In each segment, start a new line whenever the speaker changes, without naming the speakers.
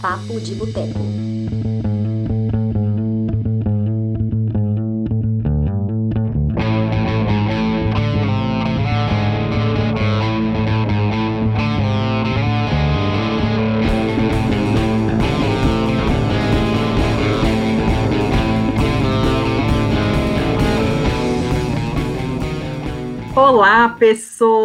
Papo de Boteco.
Olá, pessoas!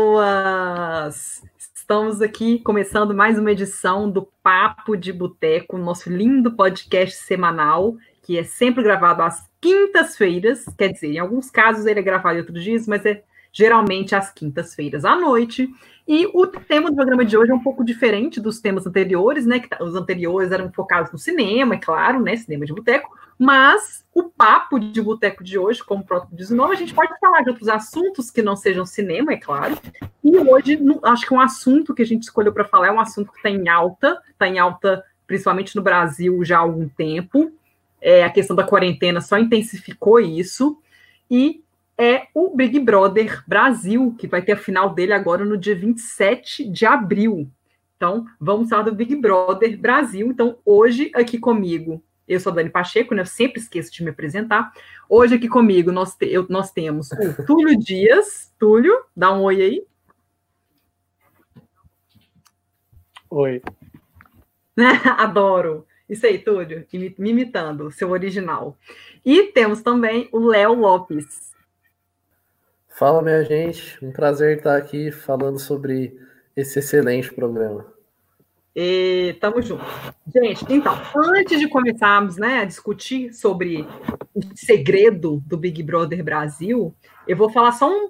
Aqui começando mais uma edição do Papo de Boteco, nosso lindo podcast semanal, que é sempre gravado às quintas-feiras. Quer dizer, em alguns casos ele é gravado em outros dias, mas é geralmente às quintas-feiras à noite. E o tema do programa de hoje é um pouco diferente dos temas anteriores, né? Que tá, os anteriores eram focados no cinema, é claro, né? Cinema de boteco. Mas o papo de boteco de hoje, como o próprio diz o nome, a gente pode falar de outros assuntos que não sejam cinema, é claro. E hoje, acho que um assunto que a gente escolheu para falar é um assunto que está em alta, está em alta principalmente no Brasil já há algum tempo. É, a questão da quarentena só intensificou isso. E é o Big Brother Brasil, que vai ter a final dele agora no dia 27 de abril. Então, vamos falar do Big Brother Brasil. Então, hoje aqui comigo eu sou a Dani Pacheco, né? Eu sempre esqueço de me apresentar. Hoje aqui comigo nós, te, eu, nós temos o Túlio Dias. Túlio, dá um oi aí.
Oi.
Adoro. Isso aí, Túlio, me imitando o seu original. E temos também o Léo Lopes.
Fala, minha gente. Um prazer estar aqui falando sobre esse excelente programa.
E tamo junto. Gente, então, antes de começarmos né, a discutir sobre o segredo do Big Brother Brasil, eu vou falar só um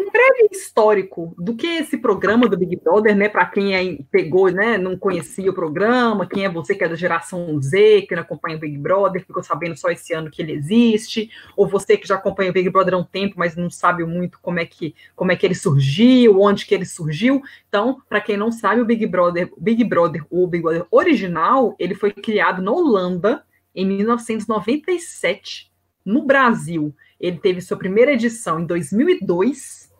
um breve histórico do que é esse programa do Big Brother, né? Para quem pegou, né? Não conhecia o programa, quem é você que é da geração Z, que não acompanha o Big Brother, ficou sabendo só esse ano que ele existe, ou você que já acompanha o Big Brother há um tempo, mas não sabe muito como é que, como é que ele surgiu, onde que ele surgiu. Então, para quem não sabe, o Big Brother, Big Brother, o Big Brother original, ele foi criado na Holanda em 1997, no Brasil. Ele teve sua primeira edição em 2002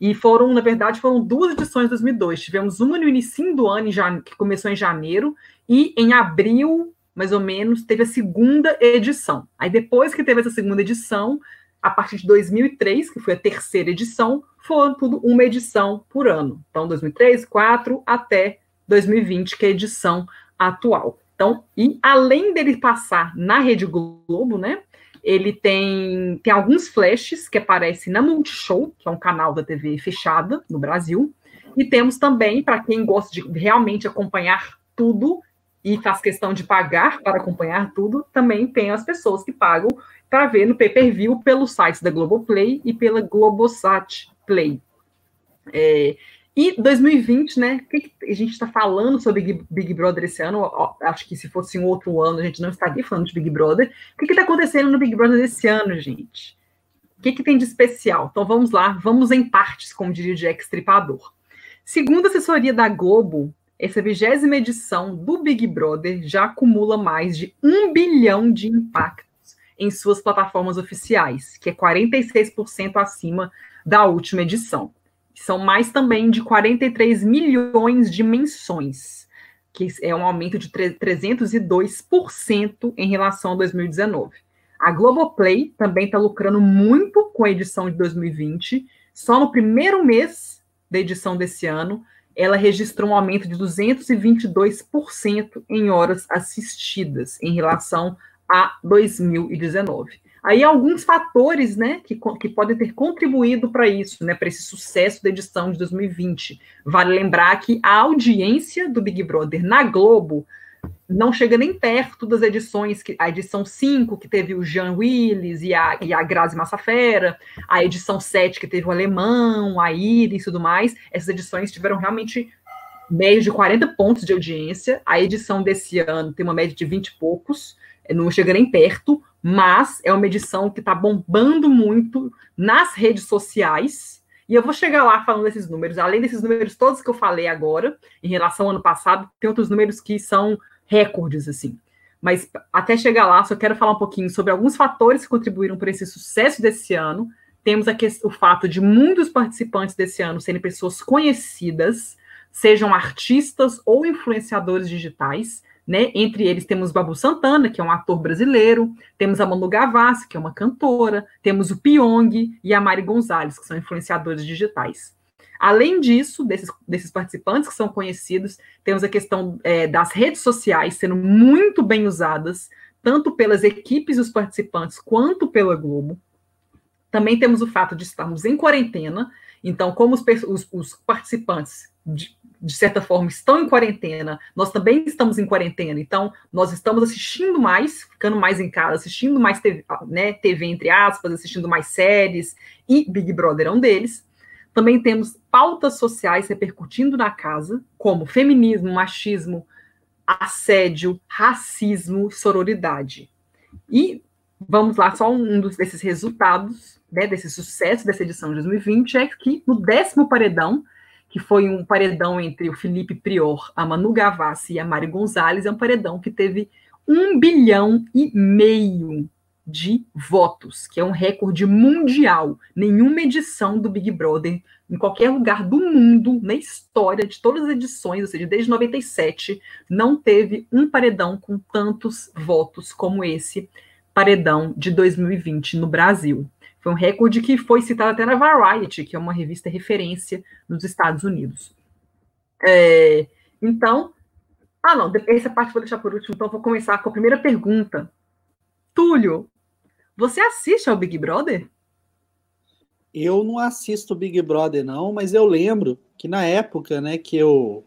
e foram, na verdade, foram duas edições em 2002. Tivemos uma no início do ano, que começou em janeiro, e em abril, mais ou menos, teve a segunda edição. Aí depois que teve essa segunda edição, a partir de 2003, que foi a terceira edição, foram tudo uma edição por ano. Então, 2003, 4 até 2020, que é a edição atual. Então, e além dele passar na Rede Globo, né, ele tem, tem alguns flashes que aparecem na Multishow, que é um canal da TV fechada no Brasil. E temos também, para quem gosta de realmente acompanhar tudo e faz questão de pagar para acompanhar tudo, também tem as pessoas que pagam para ver no pay-per-view pelo site da Globoplay e pela Globosat Play. É, e 2020, né? O que, a gente está falando sobre Big, Brother esse ano? Acho que se fosse um outro ano, a gente não estaria falando de Big Brother. O que está acontecendo no Big Brother esse ano, gente? O que, que tem de especial? Então vamos lá, vamos em partes, como diria o Jack Stripador. Segundo a assessoria da Globo, essa vigésima edição do Big Brother já acumula mais de um bilhão de impactos em suas plataformas oficiais, que é 46% acima da última edição são mais também de 43 milhões de menções, que é um aumento de 302% em relação a 2019. A Globoplay também está lucrando muito com a edição de 2020. Só no primeiro mês da edição desse ano, ela registrou um aumento de 222% em horas assistidas em relação a 2019. Aí alguns fatores, né, que, que podem ter contribuído para isso, né, para esse sucesso da edição de 2020. Vale lembrar que a audiência do Big Brother na Globo não chega nem perto das edições, que a edição 5, que teve o Jean Willis e a, e a Grazi Massafera, a edição 7, que teve o Alemão, a Iris e tudo mais, essas edições tiveram realmente média de 40 pontos de audiência, a edição desse ano tem uma média de 20 e poucos, não chega nem perto, mas é uma edição que está bombando muito nas redes sociais. E eu vou chegar lá falando desses números. Além desses números todos que eu falei agora, em relação ao ano passado, tem outros números que são recordes, assim. Mas até chegar lá, só quero falar um pouquinho sobre alguns fatores que contribuíram para esse sucesso desse ano. Temos o fato de muitos participantes desse ano serem pessoas conhecidas, sejam artistas ou influenciadores digitais né? Entre eles temos Babu Santana, que é um ator brasileiro, temos a Manu Gavassi, que é uma cantora, temos o Pyong e a Mari Gonzalez, que são influenciadores digitais. Além disso, desses, desses participantes que são conhecidos, temos a questão é, das redes sociais sendo muito bem usadas, tanto pelas equipes dos participantes quanto pela Globo. Também temos o fato de estarmos em quarentena, então, como os, os, os participantes, de, de, certa forma, estão em quarentena, nós também estamos em quarentena, então, nós estamos assistindo mais, ficando mais em casa, assistindo mais TV, né, TV entre aspas, assistindo mais séries, e Big Brother é um deles. Também temos pautas sociais repercutindo na casa, como feminismo, machismo, assédio, racismo, sororidade. E vamos lá, só um desses resultados, né, desse sucesso dessa edição de 2020, é que no décimo paredão, que foi um paredão entre o Felipe Prior, a Manu Gavassi e a Mari Gonzalez, é um paredão que teve um bilhão e meio de votos, que é um recorde mundial. Nenhuma edição do Big Brother, em qualquer lugar do mundo, na história de todas as edições, ou seja, desde 97, não teve um paredão com tantos votos como esse paredão de 2020 no Brasil. Foi um recorde que foi citado até na Variety, que é uma revista referência nos Estados Unidos. É, então, ah, não, essa parte vou deixar por último, então vou começar com a primeira pergunta. Túlio, você assiste ao Big Brother?
Eu não assisto Big Brother, não, mas eu lembro que na época né, que eu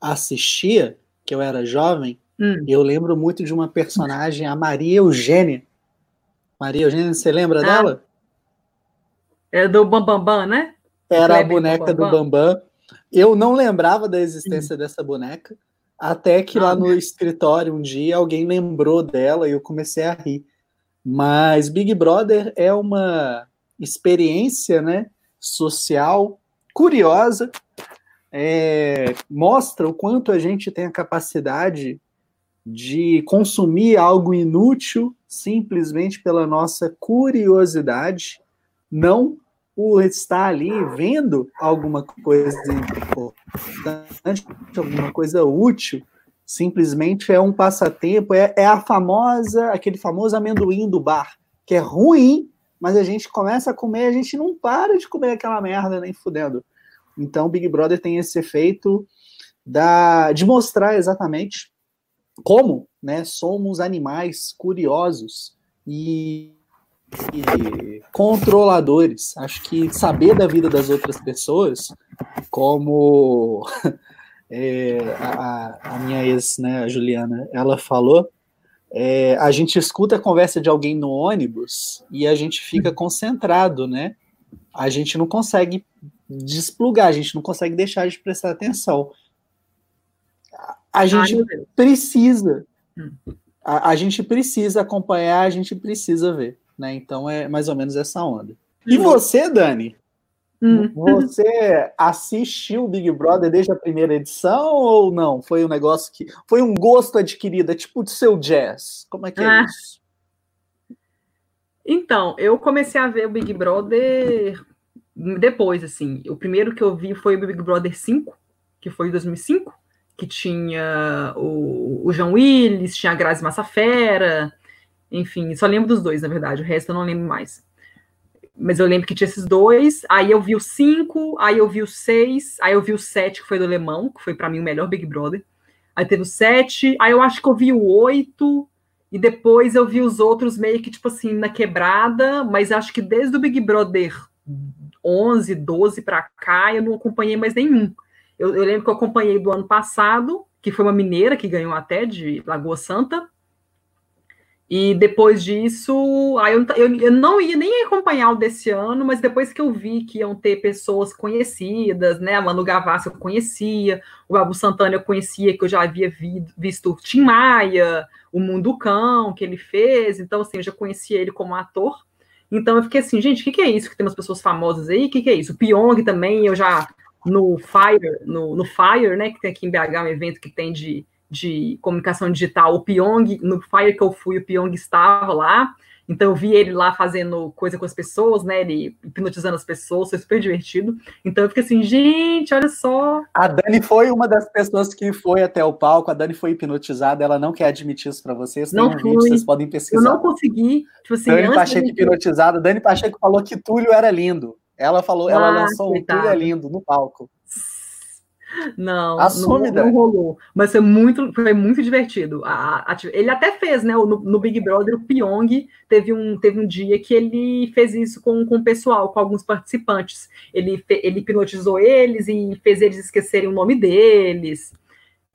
assistia, que eu era jovem, hum. eu lembro muito de uma personagem, a Maria Eugênia. Maria Eugênia, você lembra ah. dela?
É do Bambambam, Bam, Bam, né?
Era a boneca Bam, do Bambam. Eu não lembrava da existência hum. dessa boneca, até que ah, lá no escritório um dia alguém lembrou dela e eu comecei a rir. Mas Big Brother é uma experiência né, social curiosa, é, mostra o quanto a gente tem a capacidade de consumir algo inútil simplesmente pela nossa curiosidade, não por estar ali vendo alguma coisa importante, alguma coisa útil, simplesmente é um passatempo, é, é a famosa, aquele famoso amendoim do bar, que é ruim, mas a gente começa a comer, a gente não para de comer aquela merda nem fudendo. Então, Big Brother tem esse efeito da, de mostrar exatamente como né, somos animais curiosos e, e, controladores. Acho que saber da vida das outras pessoas, como é, a, a, minha ex, né, a Juliana, ela falou, é, a gente escuta a conversa de alguém no ônibus e a gente fica concentrado, né? A gente não consegue desplugar, a gente não consegue deixar de prestar atenção. A gente Ai, precisa, hum. a, a gente precisa acompanhar, a gente precisa ver, né? Então é mais ou menos essa onda. E uhum. você, Dani? Hum. Você assistiu o Big Brother desde a primeira edição ou não? Foi um negócio que. Foi um gosto adquirido, é tipo do seu jazz. Como é que é ah. isso?
Então, eu comecei a ver o Big Brother depois, assim. O primeiro que eu vi foi o Big Brother 5, que foi em 2005, que tinha o, o João Willis, tinha a Grazi Massafera, enfim, só lembro dos dois, na verdade, o resto eu não lembro mais mas eu lembro que tinha esses dois. Aí eu vi o cinco, aí eu vi o seis, aí eu vi o sete, que foi do Alemão, que foi para mim o melhor Big Brother. Aí teve o sete, aí eu acho que eu vi o oito, e depois eu vi os outros meio que, tipo assim, na quebrada, mas acho que desde o Big Brother 11, 12 para cá, eu não acompanhei mais nenhum. Eu, eu lembro que eu acompanhei do ano passado, que foi uma mineira que ganhou até de Lagoa Santa, e depois disso, aí eu, eu, eu, não ia nem acompanhar o desse ano, mas depois que eu vi que iam ter pessoas conhecidas, né? A Manu Gavassi eu conhecia, o Babu Santana eu conhecia, que eu já havia vi, visto o Tim Maia, o Mundo Cão, que ele fez, então assim, eu já conhecia ele como ator. Então eu fiquei assim, gente, o que, que, é isso? Que tem umas pessoas famosas aí, o que, que, é isso? O Pyong também, eu já no Fire, no, no Fire, né? Que tem aqui em BH um evento que tem de de comunicação digital, o Pyong, no Fire que eu fui, o Pyong estava lá, Então eu vi ele lá fazendo coisa com as pessoas, né? Ele hipnotizando as pessoas, foi super divertido. Então eu fiquei assim, gente, olha só.
A Dani foi uma das pessoas que foi até o palco, a Dani foi hipnotizada, ela não quer admitir isso para vocês.
Tem não um fui. Vídeo,
vocês podem pesquisar.
Eu não consegui. Tipo assim,
Dani Pacheco de... hipnotizada. Dani Pacheco falou que Túlio era lindo. Ela falou, ah, ela lançou um Túlio é lindo no palco.
Não, Assume, não, não, rolou. Mas foi muito, foi muito divertido. A, a, ele até fez, né? No, no, Big Brother, o Pyong teve um, teve um dia que ele fez isso com, com o pessoal, com alguns participantes. Ele, ele hipnotizou eles e fez eles esquecerem o nome deles.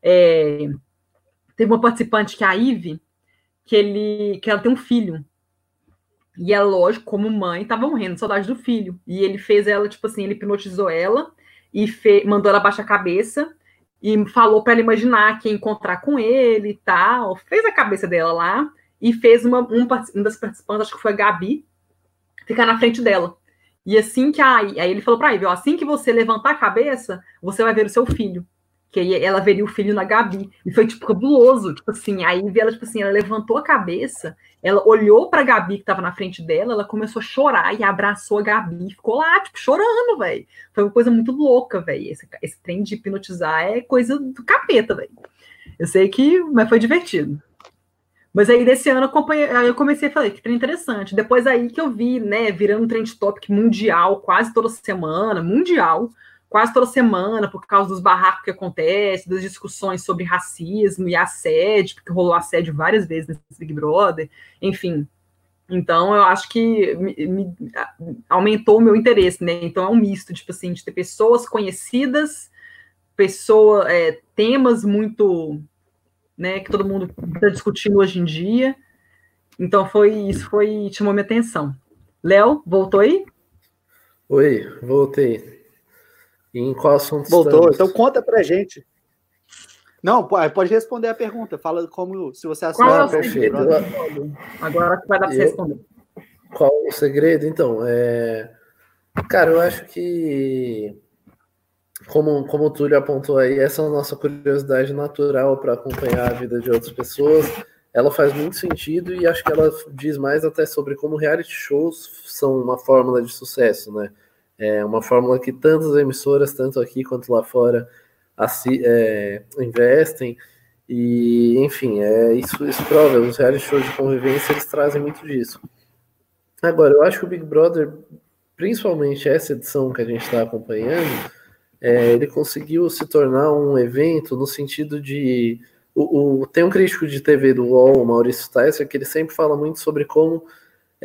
É, teve uma participante que é a Ive, que, ele, que ela tem um filho. E ela, lógico, como mãe, tava morrendo de saudade do filho. E ele fez ela, tipo assim, ele hipnotizou ela e mandou ela baixar a cabeça e falou para ela imaginar que ia encontrar com ele e tal. Fez a cabeça dela lá e fez uma, um, um das participantes, acho que foi a Gabi, ficar na frente dela. E assim que a, aí ele falou para Ivy, assim que você levantar a cabeça, você vai ver o seu filho que aí ela veria o filho na Gabi. E foi, tipo, cabuloso. Tipo assim, aí ela, tipo assim, ela levantou a cabeça, ela olhou pra Gabi que tava na frente dela, ela começou a chorar e abraçou a Gabi. Ficou lá, tipo, chorando, velho. Foi uma coisa muito louca, velho. Esse, esse trem de hipnotizar é coisa do capeta, velho. Eu sei que, mas foi divertido. Mas aí desse ano eu, eu comecei a falar que trem interessante. Depois aí que eu vi, né, virando um trend topic mundial quase toda semana, mundial quase toda semana, por causa dos barracos que acontecem, das discussões sobre racismo e assédio, porque rolou assédio várias vezes nesse Big Brother, enfim. Então, eu acho que me, me, aumentou o meu interesse, né? Então, é um misto, tipo assim, de ter pessoas conhecidas, pessoa, é, temas muito, né, que todo mundo está discutindo hoje em dia. Então, foi isso, foi, chamou minha atenção. Léo, voltou aí?
Oi, voltei. E em qual assunto
Voltou, estamos? então conta pra gente. Não, pode responder a pergunta. Fala como se você
assina. Qual é o perfeito. Agora vai dar para você responder.
Qual o segredo? Então, é... cara, eu acho que como, como o Túlio apontou aí, essa é a nossa curiosidade natural para acompanhar a vida de outras pessoas. Ela faz muito sentido e acho que ela diz mais até sobre como reality shows são uma fórmula de sucesso, né? É uma fórmula que tantas emissoras, tanto aqui quanto lá fora, assim, é, investem. E, enfim, é, isso, isso prova. Os reality shows de convivência eles trazem muito disso. Agora, eu acho que o Big Brother, principalmente essa edição que a gente está acompanhando, é, ele conseguiu se tornar um evento no sentido de. O, o, tem um crítico de TV do UOL, o Maurício Tyson, que ele sempre fala muito sobre como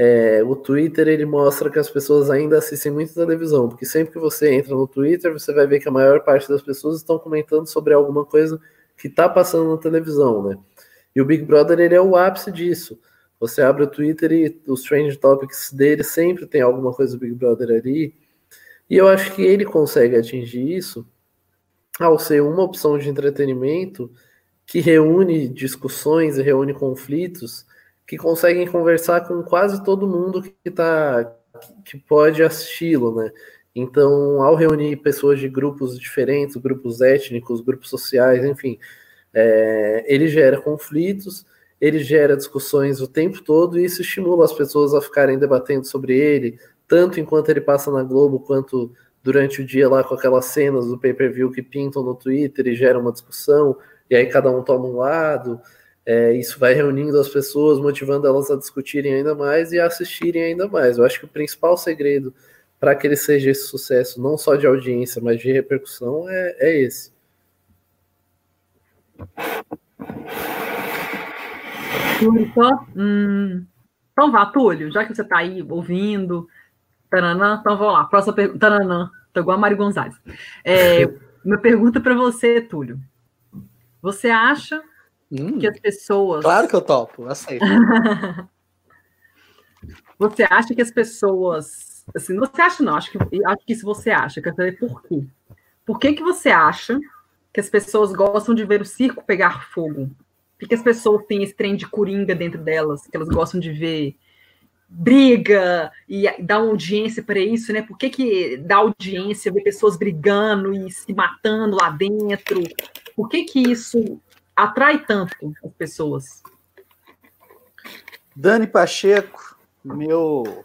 é, o Twitter ele mostra que as pessoas ainda assistem muito televisão, porque sempre que você entra no Twitter, você vai ver que a maior parte das pessoas estão comentando sobre alguma coisa que está passando na televisão, né? E o Big Brother ele é o ápice disso. Você abre o Twitter e os trend topics dele sempre tem alguma coisa do Big Brother ali. E eu acho que ele consegue atingir isso ao ser uma opção de entretenimento que reúne discussões e reúne conflitos que conseguem conversar com quase todo mundo que tá que pode assisti-lo, né? Então, ao reunir pessoas de grupos diferentes, grupos étnicos, grupos sociais, enfim, é, ele gera conflitos, ele gera discussões o tempo todo e isso estimula as pessoas a ficarem debatendo sobre ele, tanto enquanto ele passa na Globo, quanto durante o dia lá com aquelas cenas do pay-per-view que pintam no Twitter e gera uma discussão, e aí cada um toma um lado. É, isso vai reunindo as pessoas, motivando elas a discutirem ainda mais e a assistirem ainda mais. Eu acho que o principal segredo para que ele seja esse sucesso, não só de audiência, mas de repercussão, é, é esse.
Hum, então vá, Túlio, já que você está aí ouvindo. Taranã, então vamos lá. Próxima pergunta. Taranã, tô igual a Mari Gonzalez. É, minha pergunta para você, Túlio. Você acha Hum, que as pessoas.
Claro que eu topo, aceito.
você acha que as pessoas. Assim, você acha, não, acho que, acho que isso você acha, quero saber por quê. Por que, que você acha que as pessoas gostam de ver o circo pegar fogo? Por que, que as pessoas têm esse trem de coringa dentro delas, que elas gostam de ver briga e dá audiência para isso, né? Por que, que dá audiência ver pessoas brigando e se matando lá dentro? Por que, que isso atrai tanto as pessoas?
Dani Pacheco, meu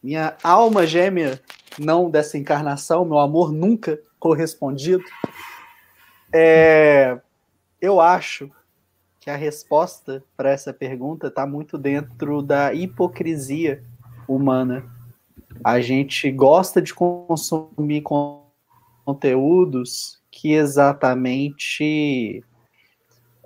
minha alma gêmea não dessa encarnação, meu amor nunca correspondido. É, eu acho que a resposta para essa pergunta está muito dentro da hipocrisia humana. A gente gosta de consumir conteúdos que exatamente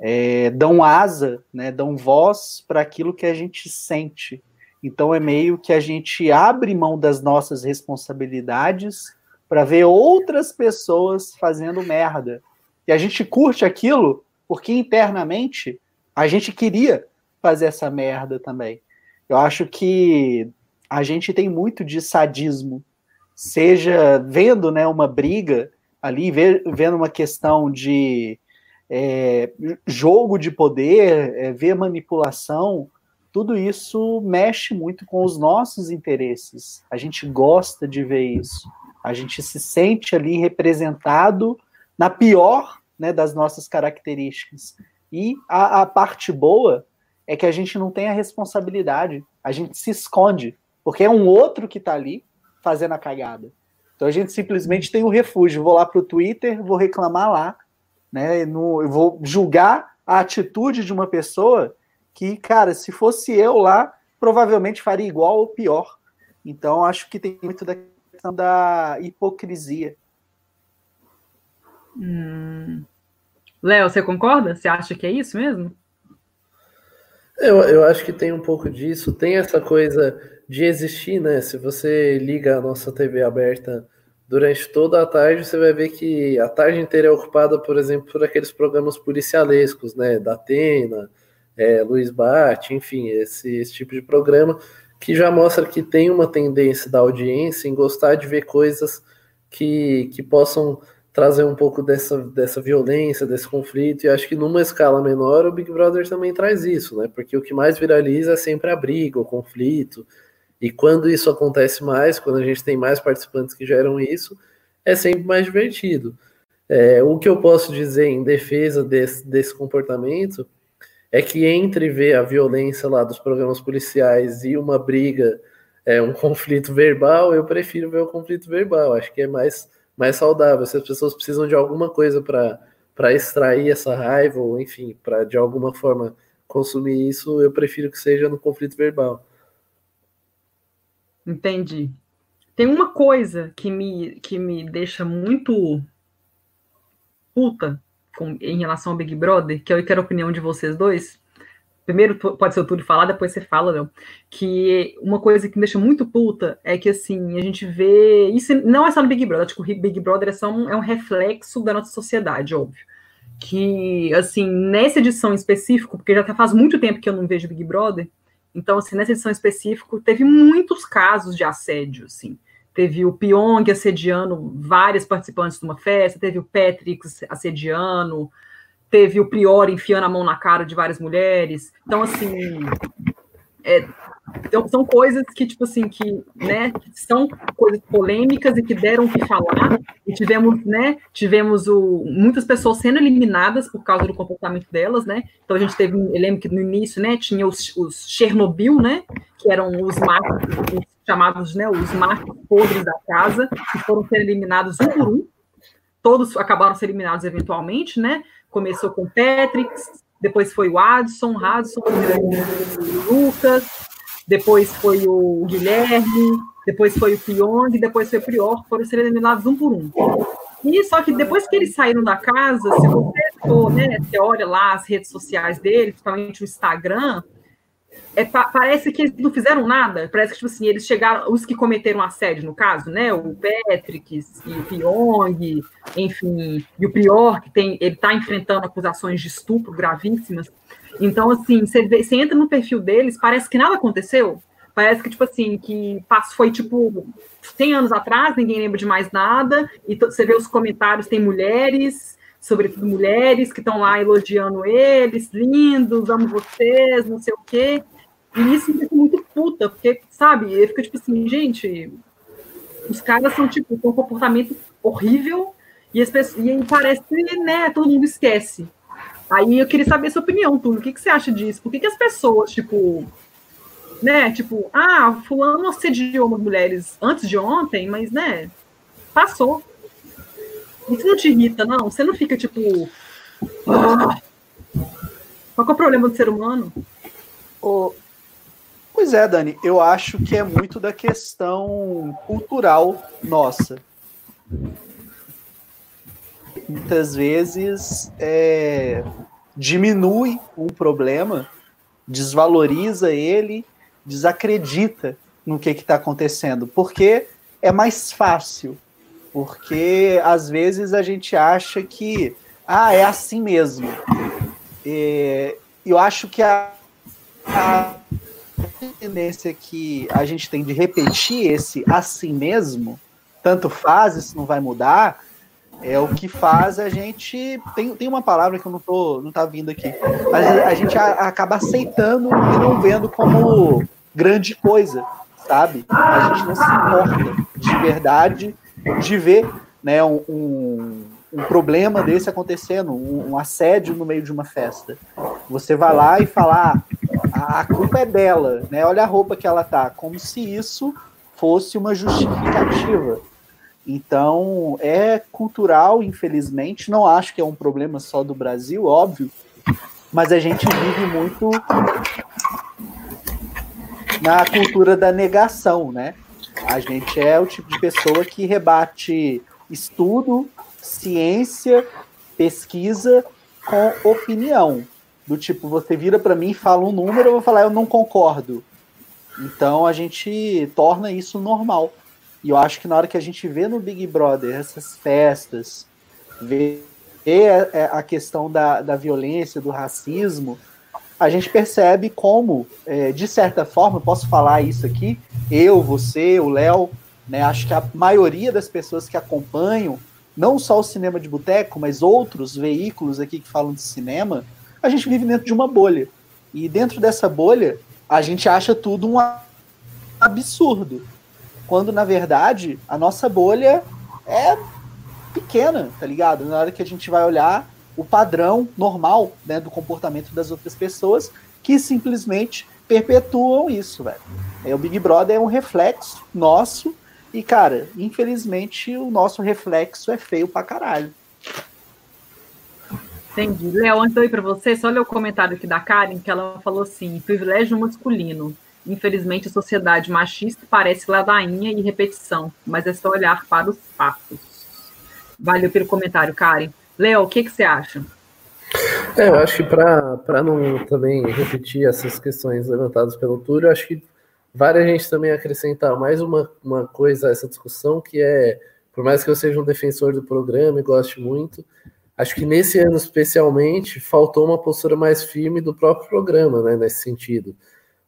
é, dão asa, né, dão voz para aquilo que a gente sente. Então é meio que a gente abre mão das nossas responsabilidades para ver outras pessoas fazendo merda. E a gente curte aquilo porque internamente a gente queria fazer essa merda também. Eu acho que a gente tem muito de sadismo, seja vendo né, uma briga ali, vendo uma questão de é, jogo de poder, é, ver manipulação, tudo isso mexe muito com os nossos interesses. A gente gosta de ver isso. A gente se sente ali representado na pior né, das nossas características. E a, a parte boa é que a gente não tem a responsabilidade, a gente se esconde, porque é um outro que está ali fazendo a cagada. Então a gente simplesmente tem um refúgio. Vou lá para o Twitter, vou reclamar lá, né? No, eu vou julgar a atitude de uma pessoa que, cara, se fosse eu lá, provavelmente faria igual ou pior. Então, acho que tem muito da questão da hipocrisia.
Hum. Léo, você concorda? Você acha que é isso mesmo?
Eu, eu acho que tem um pouco disso. Tem essa coisa de existir, né? Se você liga a nossa TV aberta durante toda a tarde, você vai ver que a tarde inteira é ocupada, por exemplo, por aqueles programas policialescos, né? Da Atena, é, Luiz Bate, enfim, esse, esse tipo de programa que já mostra que tem uma tendência da audiência em gostar de ver coisas que, que possam trazer um pouco dessa, dessa violência, desse conflito, e acho que numa escala menor o Big Brother também traz isso, né? Porque o que mais viraliza é sempre a briga, o conflito, e quando isso acontece mais, quando a gente tem mais participantes que geram isso, é sempre mais divertido. É, o que eu posso dizer em defesa desse, desse comportamento é que entre ver a violência lá dos programas policiais e uma briga, é, um conflito verbal, eu prefiro ver o conflito verbal. Acho que é mais, mais saudável. Se as pessoas precisam de alguma coisa para extrair essa raiva, ou enfim, para de alguma forma consumir isso, eu prefiro que seja no conflito verbal.
Entendi. Tem uma coisa que me, que me deixa muito puta com, em relação ao Big Brother, que eu quero a opinião de vocês dois. Primeiro pode ser o Túlio falar, depois você fala, Léo. Que uma coisa que me deixa muito puta é que, assim, a gente vê. Isso não é só no Big Brother, acho que o Big Brother é só um, é um reflexo da nossa sociedade, óbvio. Que, assim, nessa edição em específico, porque já faz muito tempo que eu não vejo Big Brother, então, assim, nessa edição específica, teve muitos casos de assédio, assim teve o Pyong assediando vários participantes de uma festa, teve o Patrick assediando, teve o Prior enfiando a mão na cara de várias mulheres. Então, assim, é, então, são coisas que, tipo assim, que, né, são coisas polêmicas e que deram o que falar. E tivemos, né, tivemos o, muitas pessoas sendo eliminadas por causa do comportamento delas, né? Então a gente teve, eu lembro que no início, né, tinha os, os Chernobyl, né, que eram os machos, chamados, né, os machos podres da casa, que foram sendo eliminados um por um. Todos acabaram sendo eliminados eventualmente, né? Começou com Patrick, depois foi o Adson, Radson, o Lucas, depois foi o Guilherme, depois foi o Pyong, depois foi o Prior, foram sendo eliminados um por um. E só que depois que eles saíram da casa, se você for, né, você olha lá as redes sociais dele, principalmente o Instagram, é, parece que eles não fizeram nada. Parece que, tipo assim, eles chegaram, os que cometeram assédio, no caso, né? O Patrick e o Pyong, enfim, e o Prior, que tem, ele está enfrentando acusações de estupro gravíssimas. Então, assim, você, você entra no perfil deles, parece que nada aconteceu. Parece que, tipo assim, que foi, tipo, 100 anos atrás, ninguém lembra de mais nada, e você vê os comentários, tem mulheres, sobretudo mulheres, que estão lá elogiando eles, lindos, amo vocês, não sei o quê. E isso me deixa muito puta, porque, sabe, eu fico tipo assim, gente, os caras são, tipo, com um comportamento horrível e, as pessoas, e parece que, né, todo mundo esquece. Aí eu queria saber a sua opinião, Túlio. O que, que você acha disso? Por que, que as pessoas, tipo, né? Tipo, ah, fulano assediou mulheres antes de ontem, mas, né, passou. Isso não te irrita, não? Você não fica, tipo... qual é o problema do ser humano?
Oh, pois é, Dani, eu acho que é muito da questão cultural nossa. Muitas vezes é, diminui um problema, desvaloriza ele desacredita no que está acontecendo, porque é mais fácil, porque às vezes a gente acha que ah, é assim mesmo. E, eu acho que a, a tendência que a gente tem de repetir esse assim mesmo, tanto faz, isso não vai mudar, é o que faz a gente. Tem, tem uma palavra que eu não tô não tá vindo aqui, mas a, gente a, acaba aceitando e não vendo como grande coisa, sabe? A gente não se importa de verdade de ver né, um, um, um problema desse acontecendo, um, um, assédio no meio de uma festa. Você vai lá e falar, ah, a culpa é dela, né? Olha a roupa que ela tá, como se isso fosse uma justificativa. Então, é cultural, infelizmente. Não acho que é um problema só do Brasil, óbvio, mas a gente vive muito na cultura da negação, né? A gente é o tipo de pessoa que rebate estudo, ciência, pesquisa com opinião. Do tipo, você vira para mim e fala um número, eu vou falar, eu não concordo. Então a gente torna isso normal. E eu acho que na hora que a gente vê no Big Brother essas festas, vê a questão da, da violência, do racismo, a gente percebe como, é, de certa forma, posso falar isso aqui, eu, você, o Léo, né, acho que a maioria das pessoas que acompanham, não só o cinema de boteco, mas outros veículos aqui que falam de cinema, a gente vive dentro de uma bolha. E dentro dessa bolha, a gente acha tudo um absurdo. Quando, na verdade, a nossa bolha é pequena, tá ligado? Na hora que a gente vai olhar, o padrão normal né, do comportamento das outras pessoas que simplesmente perpetuam isso, velho. É, o Big Brother é um reflexo nosso e, cara, infelizmente o nosso reflexo é feio pra caralho.
Entendi. Léo, antes de eu ir para você, só ler o comentário aqui da Karen, que ela falou assim: privilégio masculino. Infelizmente, a sociedade machista parece ladainha e repetição, mas é só olhar para os fatos. Valeu pelo comentário, Karen. Léo, o que, que você acha?
É, eu acho que para não também repetir essas questões levantadas pelo Túlio, acho que vale a gente também acrescentar mais uma, uma coisa a essa discussão, que é, por mais que eu seja um defensor do programa e goste muito, acho que nesse ano especialmente faltou uma postura mais firme do próprio programa, né, nesse sentido.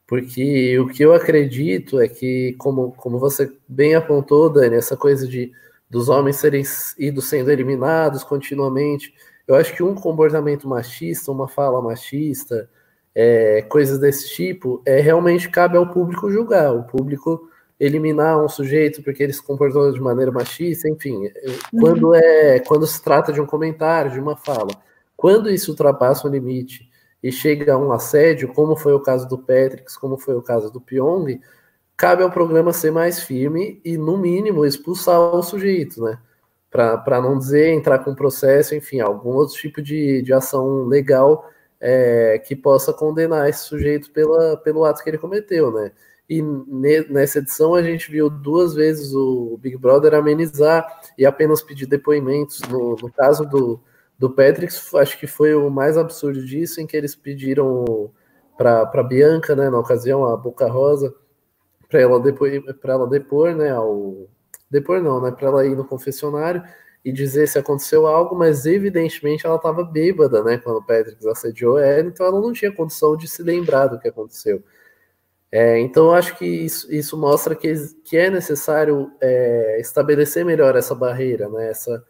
Porque o que eu acredito é que, como, como você bem apontou, Dani, essa coisa de dos homens serem ido sendo eliminados continuamente. Eu acho que um comportamento machista, uma fala machista, é, coisas desse tipo, é realmente cabe ao público julgar, o público eliminar um sujeito porque ele se comportou de maneira machista, enfim, uhum. quando é quando se trata de um comentário, de uma fala, quando isso ultrapassa o limite e chega a um assédio, como foi o caso do Patrick, como foi o caso do Pyong, cabe ao programa ser mais firme e, no mínimo, expulsar o sujeito, né? Para não dizer entrar com processo, enfim, algum outro tipo de, de ação legal é, que possa condenar esse sujeito pela, pelo ato que ele cometeu, né? E ne, nessa edição a gente viu duas vezes o Big Brother amenizar e apenas pedir depoimentos. No, no caso do, do Patrick, acho que foi o mais absurdo disso, em que eles pediram para Bianca, né, na ocasião, a Boca Rosa, para ela depor, para ela depor, né, ao depor não, né, para ela ir no confessionário e dizer se aconteceu algo, mas evidentemente ela estava bêbada, né, quando o Patrick assediou ela, então ela não tinha condição de se lembrar do que aconteceu. É, então acho que isso, isso mostra que, que é necessário é, estabelecer melhor essa barreira, né, essa,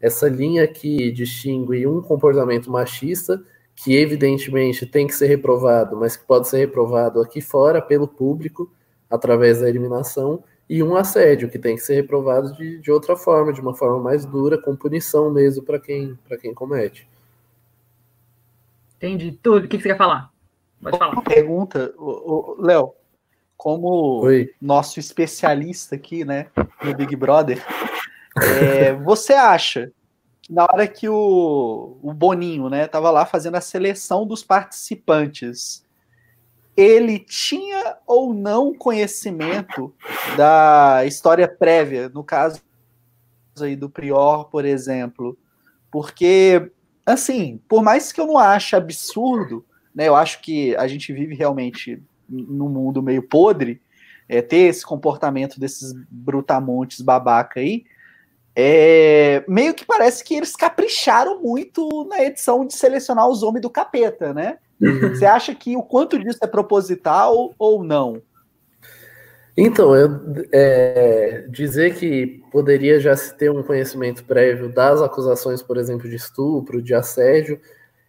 essa linha que distingue um comportamento machista que evidentemente tem que ser reprovado, mas que pode ser reprovado aqui fora pelo público, através da eliminação, e um assédio, que tem que ser reprovado de, de outra forma, de uma forma mais dura, com punição mesmo para quem, quem comete.
Entendi. Tudo. O que você quer falar?
Pode falar. Uma pergunta, Léo. como Oi. nosso especialista aqui, né, no Big Brother, é, você acha que na hora que o, o Boninho, né, tava lá fazendo a seleção dos participantes, ele tinha ou não conhecimento da história prévia, no caso aí do Prior, por exemplo, porque assim, por mais que eu não ache absurdo, né, eu acho que a gente vive realmente num mundo meio podre, é, ter esse comportamento desses brutamontes babaca aí, é, meio que parece que eles capricharam muito na edição de selecionar os homens do capeta, né? Uhum. Você acha que o quanto disso é proposital ou não?
Então, eu, é, dizer que poderia já se ter um conhecimento prévio das acusações, por exemplo, de estupro, de assédio,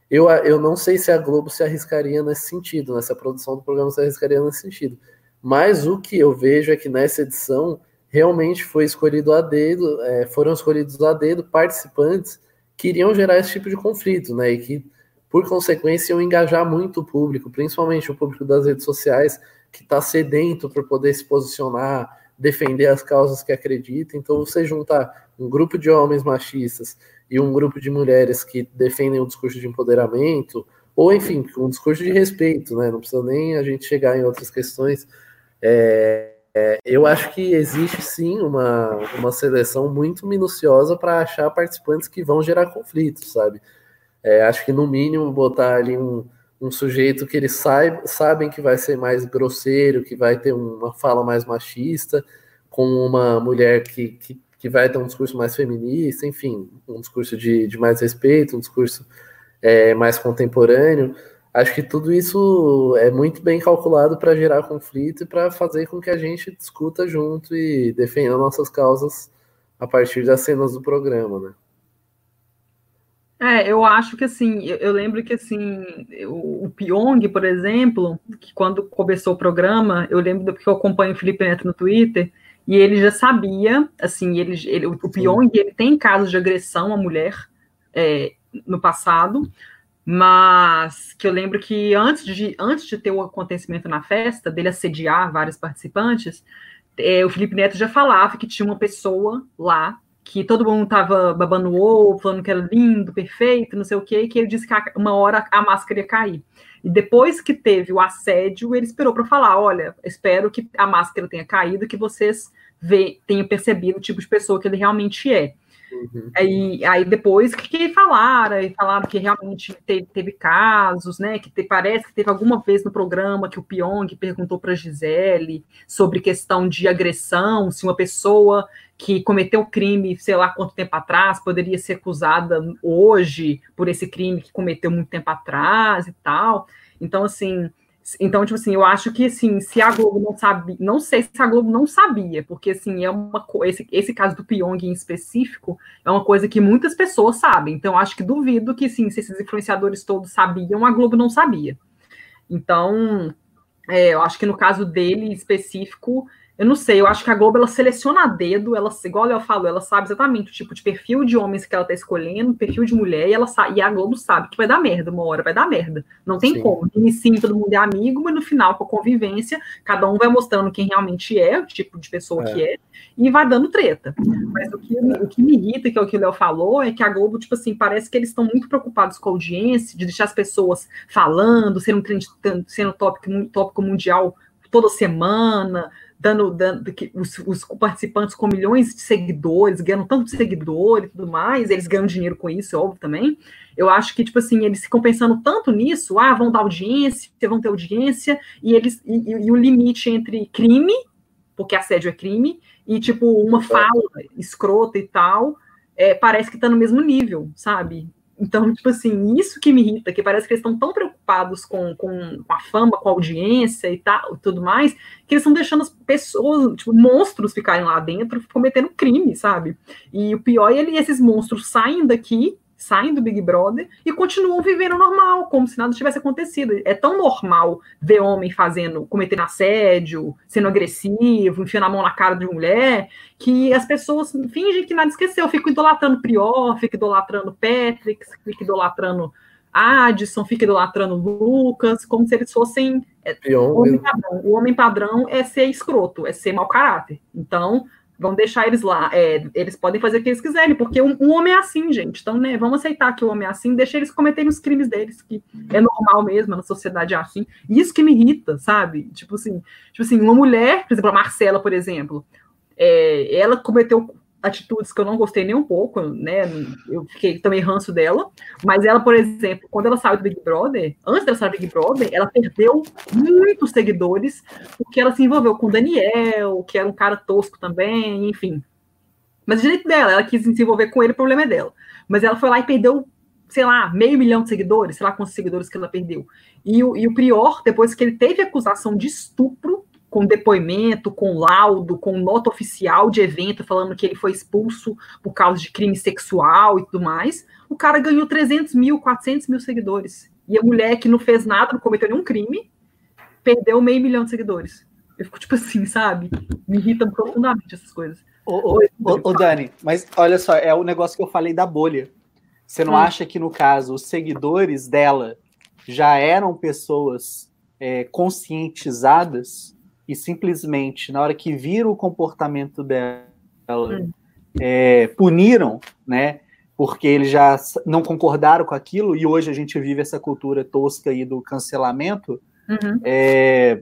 eu, eu não sei se a Globo se arriscaria nesse sentido, né? se a produção do programa se arriscaria nesse sentido. Mas o que eu vejo é que nessa edição realmente foi escolhido a dedo, é, foram escolhidos a dedo participantes que iriam gerar esse tipo de conflito, né? E que, por consequência, iam engajar muito o público, principalmente o público das redes sociais, que está sedento por poder se posicionar, defender as causas que acredita. Então, você juntar um grupo de homens machistas e um grupo de mulheres que defendem o discurso de empoderamento, ou enfim, um discurso de respeito, né? Não precisa nem a gente chegar em outras questões. É, é, eu acho que existe sim uma, uma seleção muito minuciosa para achar participantes que vão gerar conflitos, sabe? É, acho que no mínimo botar ali um, um sujeito que eles saib, sabem que vai ser mais grosseiro, que vai ter uma fala mais machista, com uma mulher que, que que vai ter um discurso mais feminista, enfim, um discurso de, de mais respeito, um discurso é, mais contemporâneo. Acho que tudo isso é muito bem calculado para gerar conflito e para fazer com que a gente discuta junto e defenda nossas causas a partir das cenas do programa, né?
É, eu acho que assim, eu, lembro que assim, o, o, Pyong, por exemplo, que quando começou o programa, eu lembro porque eu acompanho o Felipe Neto no Twitter, e ele já sabia, assim, ele, ele o Pyong, ele tem casos de agressão à mulher é, no passado, mas que eu lembro que antes de, antes de ter o acontecimento na festa, dele assediar vários participantes, é, o Felipe Neto já falava que tinha uma pessoa lá que todo mundo tava babando o ovo, falando que era lindo, perfeito, não sei o quê, que ele disse que uma hora a máscara ia cair. E depois que teve o assédio, ele esperou para falar: olha, espero que a máscara tenha caído, que vocês vê, tenham percebido o tipo de pessoa que ele realmente é. Uhum. Aí, aí depois que falaram, e falaram que realmente teve, teve casos, né? Que te, parece que teve alguma vez no programa que o Pyong perguntou para Gisele sobre questão de agressão, se uma pessoa que cometeu crime, sei lá quanto tempo atrás, poderia ser acusada hoje por esse crime que cometeu muito tempo atrás e tal. Então, assim, então, tipo assim, eu acho que assim, se a Globo não sabia, não sei se a Globo não sabia, porque assim, é uma esse, esse caso do Pyong em específico é uma coisa que muitas pessoas sabem. Então, acho que duvido que sim, se esses influenciadores todos sabiam, a Globo não sabia. Então, é, eu acho que no caso dele específico, eu não sei, eu acho que a Globo ela seleciona a dedo, ela, igual eu falo, ela sabe exatamente o tipo de perfil de homens que ela tá escolhendo, perfil de mulher, e ela sabe, e a Globo sabe que vai dar merda, uma hora vai dar merda. Não tem Sim. como. No início todo mundo é amigo, mas no final, com a convivência, cada um vai mostrando quem realmente é, o tipo de pessoa é. que é, e vai dando treta. Mas o que, o que me irrita, que é o que o Léo falou, é que a Globo, tipo assim, parece que eles estão muito preocupados com a audiência, de deixar as pessoas falando, sendo, sendo tópico, tópico mundial toda semana, dando, dando que os, os, participantes com milhões de seguidores, ganham tanto de seguidores e tudo mais, eles ganham dinheiro com isso, é óbvio também. Eu acho que, tipo assim, eles ficam pensando tanto nisso, ah, vão dar audiência, vão ter audiência, e eles e, e o limite entre crime, porque assédio é crime, e tipo, uma fala escrota e tal, é, parece que tá no mesmo nível, sabe? Então, tipo assim, isso que me irrita, que parece que eles estão tão preocupados com, com, a fama, com a audiência e tal, e tudo mais, que eles estão deixando as pessoas, tipo, monstros ficarem lá dentro, cometendo crime, sabe? E o pior é ele, esses monstros saem daqui saem do Big Brother e continuam vivendo normal, como se nada tivesse acontecido. É tão normal ver homem fazendo, cometendo assédio, sendo agressivo, enfiando a mão na cara de mulher, que as pessoas fingem que nada esqueceu. Fico idolatrando Prior, fico idolatrando Patrick, fico idolatrando Addison, fica idolatrando Lucas, como se eles fossem É, o, homem padrão, o homem padrão é ser escroto, é ser mau caráter. Então, vão deixar eles lá. É, eles podem fazer o que eles quiserem, porque um, um, homem é assim, gente. Então, né, vamos aceitar que o homem é assim, deixa eles cometerem os crimes deles, que é normal mesmo, na sociedade é assim. Isso que me irrita, sabe? Tipo assim, tipo assim, uma mulher, por exemplo, a Marcela, por exemplo, é, ela cometeu atitudes que eu não gostei nem um pouco, né? Eu fiquei também ranço dela. Mas ela, por exemplo, quando ela saiu do Big Brother, antes dela sair do Big Brother, ela perdeu muitos seguidores porque ela se envolveu com o Daniel, que era um cara tosco também, enfim. Mas o direito dela, ela quis se envolver com ele, o problema é dela. Mas ela foi lá e perdeu, sei lá, meio milhão de seguidores, sei lá quantos seguidores que ela perdeu. E o, e o Prior, depois que ele teve acusação de estupro, com depoimento, com laudo, com nota oficial de evento falando que ele foi expulso por causa de crime sexual e tudo mais, o cara ganhou 300 mil, 400 mil seguidores. E a mulher que não fez nada, não cometeu nenhum crime, perdeu meio milhão de seguidores. Eu fico tipo assim, sabe? Me irritam profundamente essas coisas.
Ô, ô, ô, ô, Dani, mas olha só, é o negócio que eu falei da bolha. Você não hum. acha que, no caso, os seguidores dela já eram pessoas é, conscientizadas e simplesmente, na hora que viram o comportamento dela, hum. é, puniram, né? Porque eles já não concordaram com aquilo, e hoje a gente vive essa cultura tosca aí do cancelamento. Uhum. É,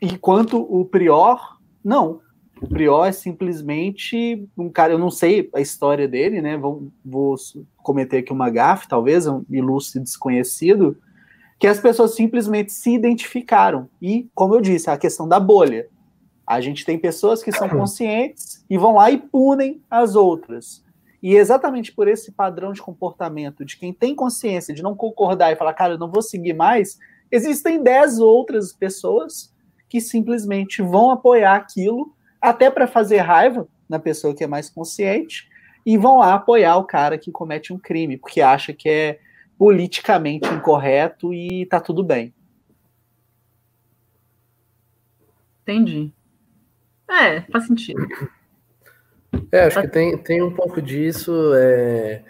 enquanto o Prior, não. O Prior é simplesmente um cara, eu não sei a história dele, né? Vou, vou cometer aqui uma gafe, talvez, um ilustre desconhecido, que as pessoas simplesmente se identificaram. E, como eu disse, a questão da bolha. A gente tem pessoas que são conscientes e vão lá e punem as outras. E exatamente por esse padrão de comportamento de quem tem consciência de não concordar e falar, cara, eu não vou seguir mais, existem dez outras pessoas que simplesmente vão apoiar aquilo, até para fazer raiva na pessoa que é mais consciente, e vão lá apoiar o cara que comete um crime, porque acha que é politicamente incorreto e tá tudo bem.
Entendi. É, faz sentido.
É, acho que tem, tem um pouco disso. É...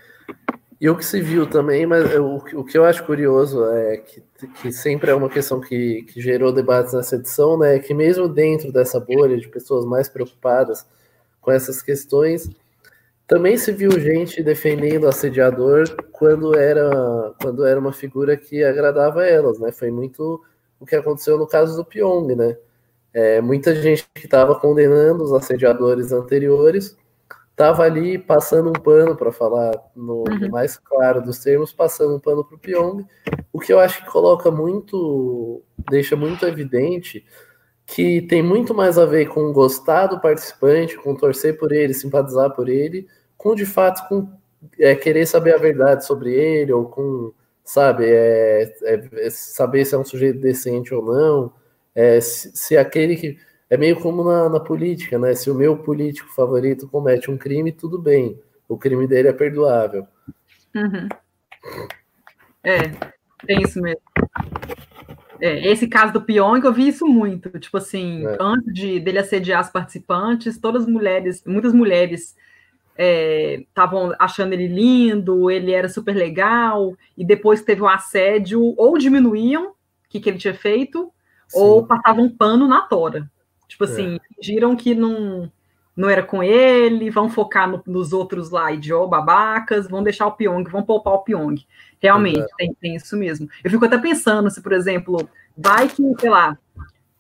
E o que se viu também, mas eu, o que eu acho curioso é que, que sempre é uma questão que, que gerou debates nessa edição, né? É que mesmo dentro dessa bolha de pessoas mais preocupadas com essas questões, também se viu gente defendendo o assediador quando era, quando era uma figura que agradava a elas, né? Foi muito o que aconteceu no caso do Pyong, né? É, muita gente que estava condenando os assediadores anteriores estava ali passando um pano, para falar no, uhum. no, mais claro dos termos, passando um pano para o Pyong, o que eu acho que coloca muito, deixa muito evidente que tem muito mais a ver com gostar do participante, com torcer por ele, simpatizar por ele, com de fato com é, querer saber a verdade sobre ele, ou com, sabe, é, é, é saber se é um sujeito decente ou não, é, se, se, aquele que. É meio como na, na, política, né? Se o meu político favorito comete um crime, tudo bem. O crime dele é perdoável.
Uhum. É, tem isso mesmo. É, esse caso do Pyong, eu vi isso muito. Tipo assim, é. antes de, dele assediar as participantes, todas as mulheres, muitas mulheres estavam é, achando ele lindo, ele era super legal, e depois teve um assédio, ou diminuíam o que, que ele tinha feito, Sim. ou passavam um pano na tora. Tipo assim, é. fingiram que não, não era com ele, vão focar no, nos outros lá, idiot, babacas, vão deixar o Pyong, vão poupar o Pyong. Realmente, tem, tem isso mesmo. Eu fico até pensando se, por exemplo, vai que, sei lá,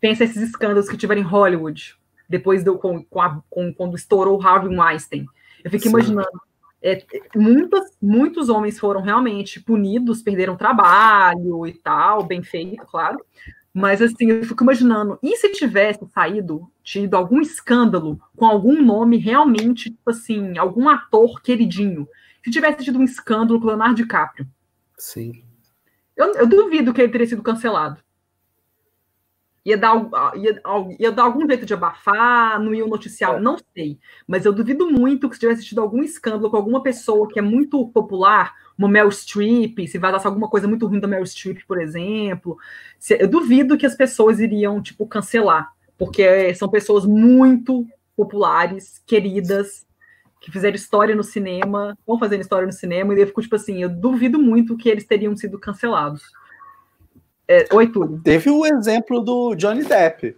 pensa esses escândalos que tiveram em Hollywood, depois do, com, com, a, com quando estourou o Harvey Weinstein. Eu fico Sim. imaginando. É, muitas, muitos homens foram realmente punidos, perderam trabalho e tal, bem feito, claro. Mas assim, eu fico imaginando, e se tivesse saído, tido algum escândalo com algum nome realmente, tipo assim, algum ator queridinho? Se tivesse tido um escândalo com o Leonardo DiCaprio.
Sim.
Eu, eu duvido que ele teria sido cancelado ia dar, ia, ia dar algum jeito de abafar, não ia noticiar, é. não sei. Mas eu duvido muito que se tivesse tido algum escândalo com alguma pessoa que é muito popular, uma Meryl Streep, se vazasse alguma coisa muito ruim da Meryl Streep, por exemplo, se, eu duvido que as pessoas iriam, tipo, cancelar, porque são pessoas muito populares, queridas, que fizeram história no cinema, vão fazendo história no cinema, e eu fico, tipo assim, eu duvido muito que eles teriam sido cancelados. É, oi, Túlio.
Teve o exemplo do Johnny Depp.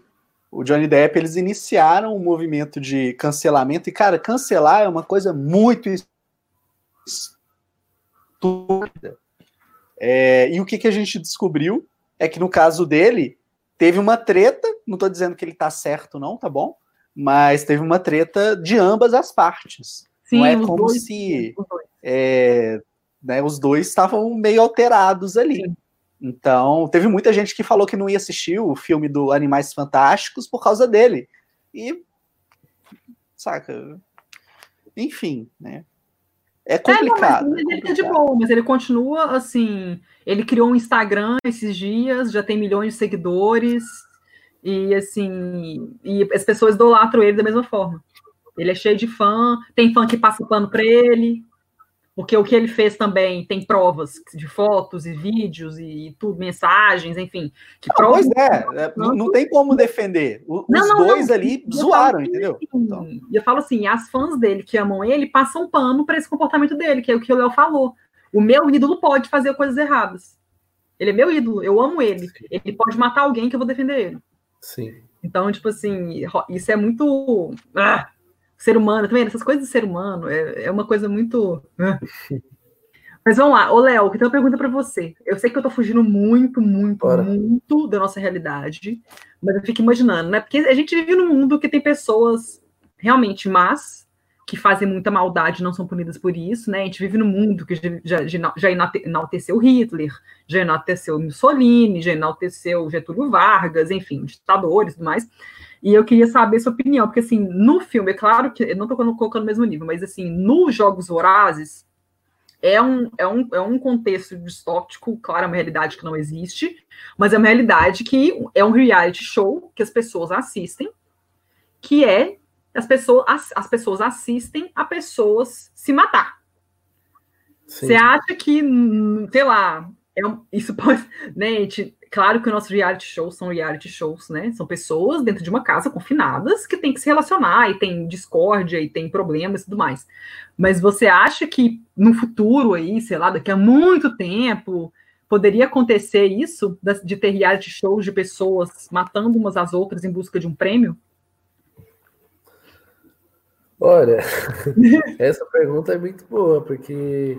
O Johnny Depp, eles iniciaram um movimento de cancelamento, e, cara, cancelar é uma coisa muito estúpida. É, e o que, que a gente descobriu é que no caso dele, teve uma treta, não estou dizendo que ele está certo, não, tá bom? Mas teve uma treta de ambas as partes. Sim, não é como dois, se é, né, os dois estavam meio alterados ali. Sim. Então, teve muita gente que falou que não ia assistir o filme do Animais Fantásticos por causa dele. E. Saca? Enfim, né? É complicado. É, não,
mas ele tá de boa, mas ele continua assim. Ele criou um Instagram esses dias, já tem milhões de seguidores, e assim, e as pessoas idolatram ele da mesma forma. Ele é cheio de fã, tem fã que passa pano para ele, porque o que ele fez também tem provas de fotos e vídeos e tudo, mensagens, enfim. Que
não, pois é, é não, não, tem como defender. Os não, dois ali zoaram, entendeu? Assim,
então. Eu falo assim, as fãs dele que amam ele passam pano para esse comportamento dele, que é o que o Léo falou. O meu ídolo pode fazer coisas erradas. Ele é meu ídolo, eu amo ele. Sim. Ele pode matar alguém que eu vou defender ele.
Sim.
Então, tipo assim, isso é muito. Ah, ser humano, também, essas coisas de ser humano, é, é uma coisa muito. Ah. Mas vamos lá, ô Léo, que tem uma pergunta para você. Eu sei que eu tô fugindo muito, muito, muito da nossa realidade, mas eu fico imaginando, né? Porque a gente vive num mundo que tem pessoas realmente más, que fazem muita maldade não são punidas por isso, né? A gente vive num mundo que já, já, já enalteceu Hitler, já enalteceu Mussolini, já enalteceu Getúlio Vargas, enfim, ditadores e tudo mais. E eu queria saber sua opinião, porque assim, no filme, é claro que eu não estou colocando no mesmo nível, mas assim, nos Jogos Vorazes, é um, é um, é um contexto distópico, claro, é uma realidade que não existe, mas é uma realidade que é um reality show que as pessoas assistem, que é as pessoas, as, as pessoas assistem a pessoas se matar. Você acha que, hum, sei lá, é um, isso pode. Né, gente, claro que o nosso reality shows são reality shows, né? São pessoas dentro de uma casa confinadas que tem que se relacionar e tem discórdia e tem problemas e tudo mais. Mas você acha que no futuro aí, sei lá, daqui a muito tempo, poderia acontecer isso de ter reality shows de pessoas matando umas às outras em busca de um prêmio?
Olha, essa pergunta é muito boa, porque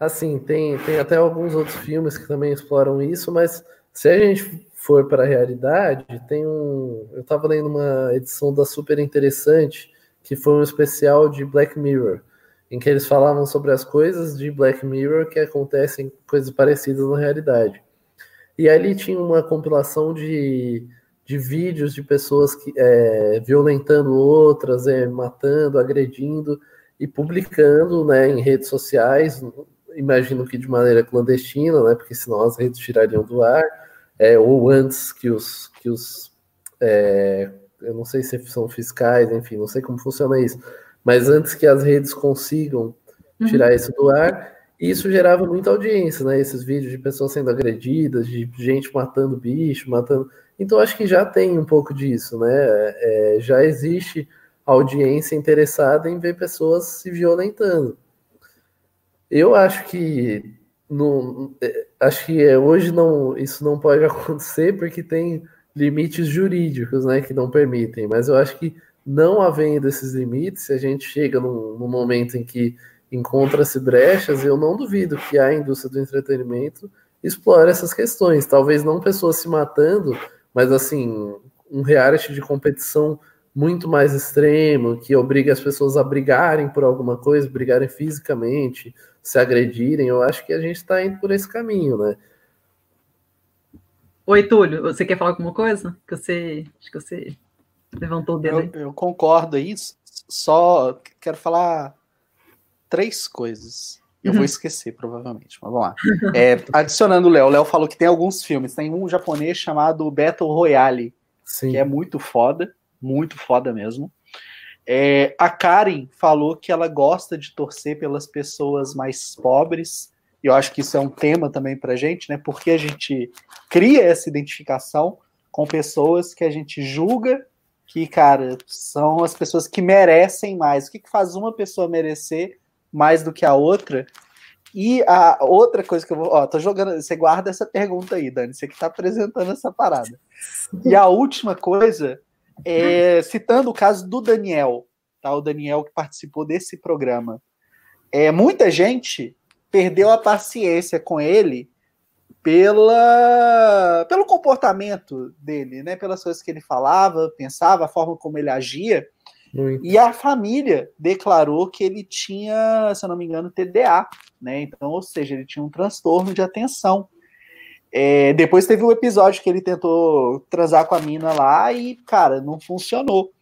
assim, tem, tem até alguns outros filmes que também exploram isso, mas se a gente for para a realidade, tem um. Eu estava lendo uma edição da Super Interessante, que foi um especial de Black Mirror, em que eles falavam sobre as coisas de Black Mirror que acontecem, coisas parecidas na realidade. E ali tinha uma compilação de de vídeos de pessoas que, é, violentando outras, é, matando, agredindo e publicando né, em redes sociais, imagino que de maneira clandestina, né, porque senão as redes tirariam do ar, é, ou antes que os, que os é, eu não sei se são fiscais, enfim, não sei como funciona isso, mas antes que as redes consigam uhum. tirar uhum. isso do ar, isso gerava muita audiência, né? Esses vídeos de pessoas sendo agredidas, de gente matando bicho, matando. Então acho que já tem um pouco disso, né? É, já existe audiência interessada em ver pessoas se violentando. Eu acho que é, acho que é, hoje não isso não pode acontecer porque tem limites jurídicos, né, que não permitem. Mas eu acho que não havendo esses limites, se a gente chega num, num momento em que encontra-se brechas, eu não duvido que a indústria do entretenimento explore essas questões. Talvez não pessoas se matando, mas assim, um reality de competição muito mais extremo, que obriga as pessoas a brigarem por alguma coisa, brigarem fisicamente, se agredirem, eu acho que a gente está indo por esse caminho, né?
Oi, Túlio, você quer falar alguma coisa? Que você, acho que você levantou o dedo.
Eu, eu concordo aí, só quero falar três coisas. Eu vou uhum. esquecer, provavelmente, mas vamos lá. É, adicionando o Léo, o Léo falou que tem alguns filmes. Tem um japonês chamado Battle Royale, Sim. que é muito foda, muito foda mesmo. É, a Karen falou que ela gosta de torcer pelas pessoas mais pobres. E eu acho que isso é um tema também pra gente, né? Porque a gente cria essa identificação com pessoas que a gente julga que, cara, são as pessoas que merecem mais. O que, que faz uma pessoa merecer mais do que a outra, E a outra coisa que eu vou. Ó, tô jogando. Você guarda essa pergunta aí, Dani. Você que tá apresentando essa parada. E a última coisa é citando o caso do Daniel, tá? O Daniel que participou desse programa. É, muita gente perdeu a paciência com ele pela, pelo comportamento dele, né? Pelas coisas que ele falava, pensava, a forma como ele agia. Muito. E a família declarou que ele tinha, se eu não me engano, TDA, né? Então, ou seja, ele tinha um transtorno de atenção. É, depois teve um episódio que ele tentou transar com a mina lá e, cara, não funcionou.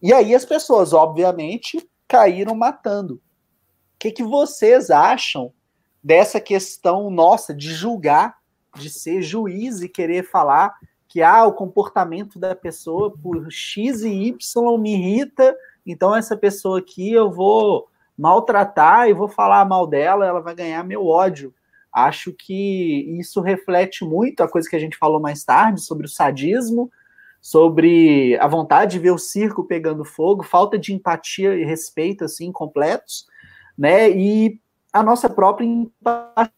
E aí as pessoas, obviamente, caíram matando. O que, que vocês acham dessa questão nossa de julgar, de ser juiz e querer falar que ah, o comportamento da pessoa por X e Y me irrita, então essa pessoa aqui eu vou maltratar e vou falar mal dela, ela vai ganhar meu ódio. Acho que isso reflete muito a coisa que a gente falou mais tarde sobre o sadismo, sobre a vontade de ver o circo pegando fogo, falta de empatia e respeito assim completos, né? E a nossa própria impaciência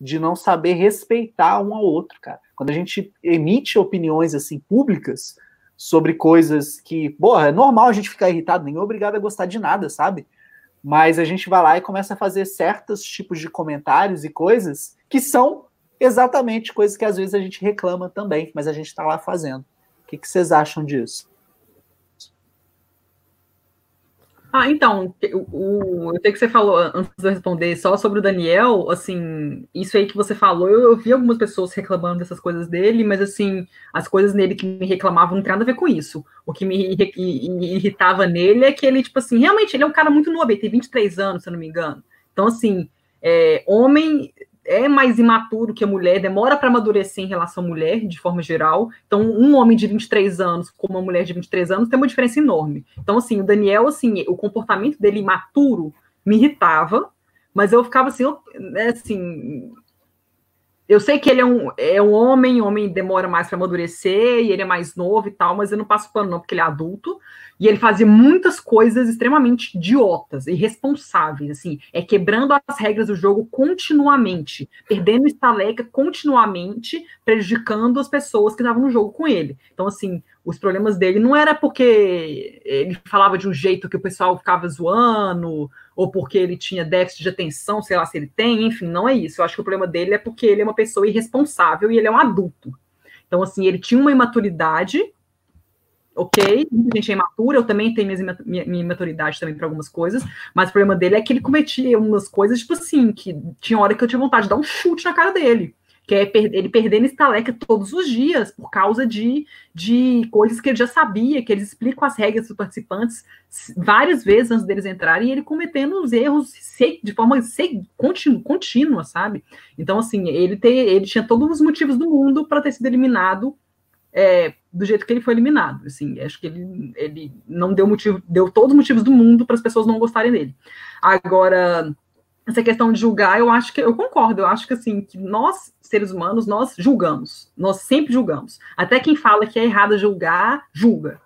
de não saber respeitar um ao outro, cara. Quando a gente emite opiniões assim públicas sobre coisas que, porra, é normal a gente ficar irritado, nem é obrigado a gostar de nada, sabe? Mas a gente vai lá e começa a fazer certos tipos de comentários e coisas que são exatamente coisas que às vezes a gente reclama também, mas a gente está lá fazendo. O que, vocês acham disso?
Ah, então, o, o, que você falou, antes de eu responder, só sobre o Daniel, assim, isso aí que você falou, eu, eu, vi algumas pessoas reclamando dessas coisas dele, mas, assim, as coisas nele que me reclamavam não tem nada a ver com isso. O que me, me irritava nele é que ele, tipo assim, realmente, ele é um cara muito novo, ele tem 23 anos, se eu não me engano. Então, assim, é, homem é mais imaturo que a mulher, demora para amadurecer em relação à mulher, de forma geral. Então, um homem de 23 anos com uma mulher de 23 anos tem uma diferença enorme. Então, assim, o Daniel, assim, o comportamento dele imaturo me irritava, mas eu ficava assim, eu, né, assim, eu sei que ele é um, é um homem, homem demora mais para amadurecer, e ele é mais novo e tal, mas eu não passo pano não, porque ele é adulto, e ele fazia muitas coisas extremamente idiotas, irresponsáveis, assim, é quebrando as regras do jogo continuamente, perdendo estaleca continuamente, prejudicando as pessoas que estavam no jogo com ele. Então, assim, os problemas dele não era porque ele falava de um jeito que o pessoal ficava zoando, ou porque ele tinha déficit de atenção, sei lá se ele tem, enfim, não é isso. Eu acho que o problema dele é porque ele é uma pessoa irresponsável e ele é um adulto. Então, assim, ele tinha uma imaturidade, ok, muita gente é imatura, eu também tenho minha, minha, minha imaturidade também para algumas coisas, mas o problema dele é que ele cometia umas coisas, tipo assim, que tinha hora que eu tinha vontade de dar um chute na cara dele que é ele perdendo estaleca todos os dias por causa de, de coisas que ele já sabia, que eles explicam as regras dos participantes várias vezes antes deles entrarem, e ele cometendo os erros de forma contínua, contínua, sabe? Então, assim, ele, ter, ele tinha todos os motivos do mundo para ter sido eliminado é, do jeito que ele foi eliminado. Assim, acho que ele, ele não deu motivo, deu todos os motivos do mundo para as pessoas não gostarem dele. Agora, essa questão de julgar, eu acho que eu concordo, eu acho que assim, que nós, seres humanos, nós julgamos, nós sempre julgamos. Até quem fala que é errado julgar, julga.